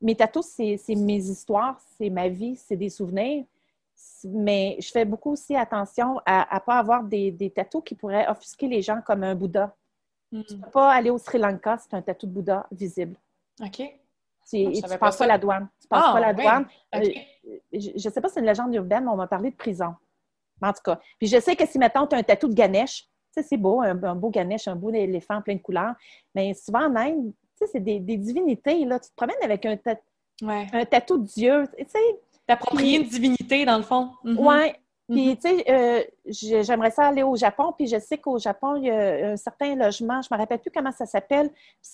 [SPEAKER 2] mes tatous, c'est mes histoires, c'est ma vie, c'est des souvenirs. Mais je fais beaucoup aussi attention à ne pas avoir des, des tatous qui pourraient offusquer les gens comme un Bouddha. Hmm. Tu ne peux pas aller au Sri Lanka c'est un tatou de Bouddha visible.
[SPEAKER 1] OK.
[SPEAKER 2] Tu ne passes pas, la douane. Tu passes ah, pas la douane. Euh, je ne sais pas si c'est une légende urbaine, mais on m'a parlé de prison. En tout cas. Puis je sais que si, mettons, tu as un tatou de Ganesh, c'est beau, un, beau Ganesh, un beau éléphant plein de couleurs. Mais souvent même, c'est des, divinités. Là. Tu te promènes avec un, un tatou de Dieu.
[SPEAKER 1] T'approprier une divinité, dans le fond.
[SPEAKER 2] Mm-hmm. Oui. Puis, mm-hmm. tu sais, euh, j'aimerais ça aller au Japon. Puis, je sais qu'au Japon, il y a un certain logement. Je ne me rappelle plus comment ça s'appelle.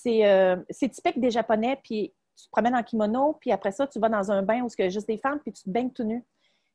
[SPEAKER 2] Euh, c'est typique des Japonais. Puis, tu te promènes en kimono. Puis, après ça, tu vas dans un bain où il y a juste des femmes. Puis, tu te baignes tout nu.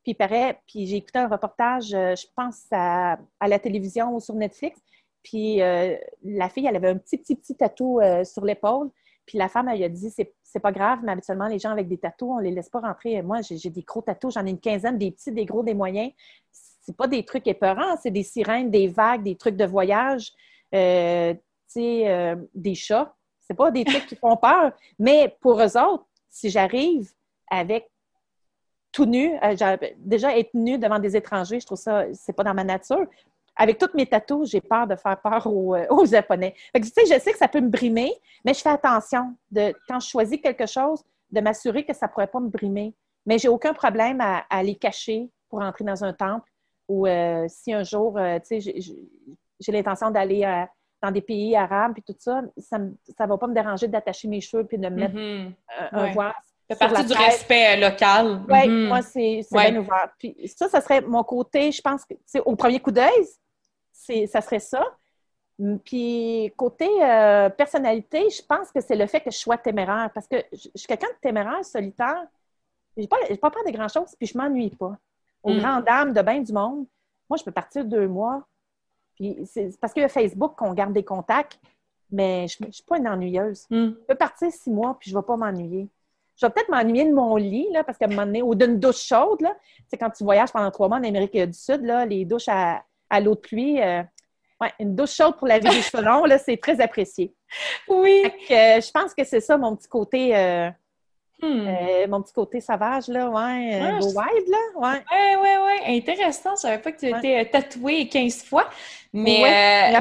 [SPEAKER 2] Puis paraît, puis j'ai écouté un reportage, euh, je pense à, la télévision ou sur Netflix. Puis euh, la fille, elle avait un petit, petit, petit tatou euh, sur l'épaule. Puis la femme, elle a dit c'est pas grave, mais habituellement, les gens avec des tatous, on les laisse pas rentrer. Moi, j'ai des gros tatous, j'en ai une quinzaine, des petits, des gros, des moyens. C'est pas des trucs épeurants, c'est des sirènes, des vagues, des trucs de voyage, euh, des chats. C'est pas des trucs qui font peur. Mais pour eux autres, si j'arrive avec tout nu. Euh, déjà, être nu devant des étrangers, je trouve ça, c'est pas dans ma nature. Avec toutes mes tatous, j'ai peur de faire peur aux, euh, Japonais. tu sais, je sais que ça peut me brimer, mais je fais attention de, quand je choisis quelque chose, de m'assurer que ça ne pourrait pas me brimer. Mais j'ai aucun problème à, les cacher pour entrer dans un temple ou euh, si un jour, tu sais, j'ai l'intention d'aller dans des pays arabes et tout ça, ça ne va pas me déranger d'attacher mes cheveux puis de me mettre mm-hmm. un, voile
[SPEAKER 1] Ça fait partie du respect local.
[SPEAKER 2] Oui, mhm. moi, c'est bien ouvert. Puis ça, ça serait mon côté, je pense que, au premier coup d'œil, ça serait ça. Puis côté euh, personnalité, je pense que c'est le fait que je sois téméraire. Parce que je, suis quelqu'un de téméraire, solitaire. Je n'ai pas, pas peur de grand-chose, puis je ne m'ennuie pas. Aux mm. grandes dames de bain du monde, moi, je peux partir deux mois. Puis c'est parce qu'il y a Facebook qu'on garde des contacts, mais je ne suis pas une ennuyeuse. Mm. Je peux partir six mois, puis je ne vais pas m'ennuyer. Je vais peut-être m'ennuyer de mon lit, là, parce qu'à un moment donné, ou d'une douche chaude, là. C'est quand tu voyages pendant trois mois en Amérique du Sud, là, les douches à, l'eau de pluie, euh, une douche chaude pour laver les cheveux longs, là, c'est très apprécié.
[SPEAKER 1] Oui.
[SPEAKER 2] Euh, je pense que c'est ça mon petit côté. Euh, hmm. euh, mon petit côté sauvage, là, ouais, ah, wild, là, ouais.
[SPEAKER 1] Ouais, ouais, ouais, intéressant. Je savais pas que tu étais tatouée 15 fois, mais,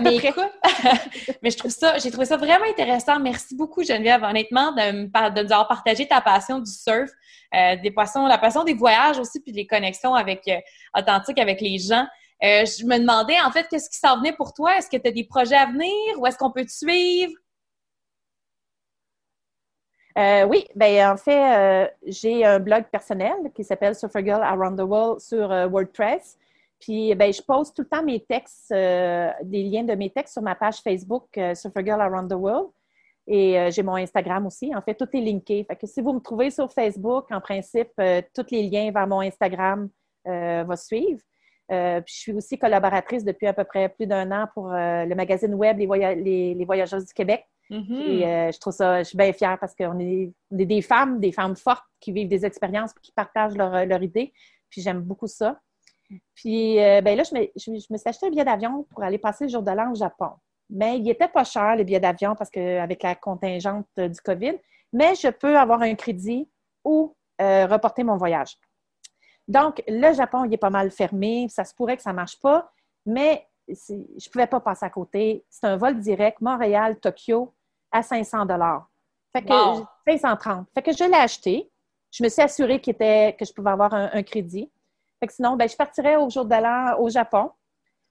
[SPEAKER 1] mais, (laughs) mais je trouve ça, j'ai trouvé ça vraiment intéressant. Merci beaucoup, Geneviève, honnêtement, de, de nous avoir partagé ta passion du surf, des poissons, la passion des voyages aussi, puis des connexions avec, authentiques avec les gens. Euh, je me demandais, en fait, qu'est-ce qui s'en venait pour toi? Est-ce que tu as des projets à venir ou est-ce qu'on peut te suivre?
[SPEAKER 2] Euh, oui, ben en fait, euh, j'ai un blog personnel qui s'appelle Girl Around the World sur WordPress. Puis, ben, je poste tout le temps mes textes, des liens de mes textes sur ma page Facebook Girl Around the World. Et j'ai mon Instagram aussi. En fait, tout est linké. Fait que si vous me trouvez sur Facebook, en principe, tous les liens vers mon Instagram vont suivre. Euh, je suis aussi collaboratrice depuis à peu près plus d'un an pour euh, le magazine web Les, Voyageuses du Québec. Mm-hmm. Et euh, je trouve ça, je suis bien fière parce qu'on est, des femmes, des femmes fortes qui vivent des expériences, qui partagent leurs leur idées. Puis j'aime beaucoup ça. Puis ben là, je me, je, me, suis acheté un billet d'avion pour aller passer le jour de l'an au Japon. Mais il n'était pas cher, le billet d'avion, parce qu'avec la contingente du COVID. Mais je peux avoir un crédit ou reporter mon voyage. Donc, le Japon, il est pas mal fermé. Ça se pourrait que ça ne marche pas, mais je ne pouvais pas passer à côté. C'est un vol direct Montréal-Tokyo à 500 Fait que 530. Fait que je l'ai acheté. Je me suis assurée était, que je pouvais avoir un, crédit. Fait que sinon, ben, je partirais au jour de l'an au Japon,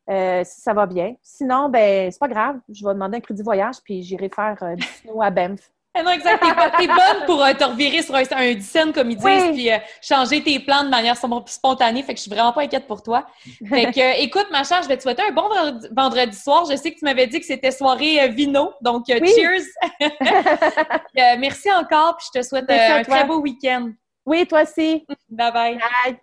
[SPEAKER 2] euh, si ça va bien. Sinon, ben, c'est pas grave. Je vais demander un crédit voyage, puis j'irai faire euh, du (laughs) snow à Banff.
[SPEAKER 1] Eh non, exact. T'es, bonne pour euh, te revirer sur un, un scène, comme ils disent, puis euh, changer tes plans de manière spontanée. Fait que je suis vraiment pas inquiète pour toi. Fait que, euh, écoute, ma chère, je vais te souhaiter un bon vendredi soir. Je sais que tu m'avais dit que c'était soirée vino, donc cheers! (laughs) merci encore, puis je te souhaite un très beau week-end.
[SPEAKER 2] Oui, toi aussi.
[SPEAKER 1] bye. Bye.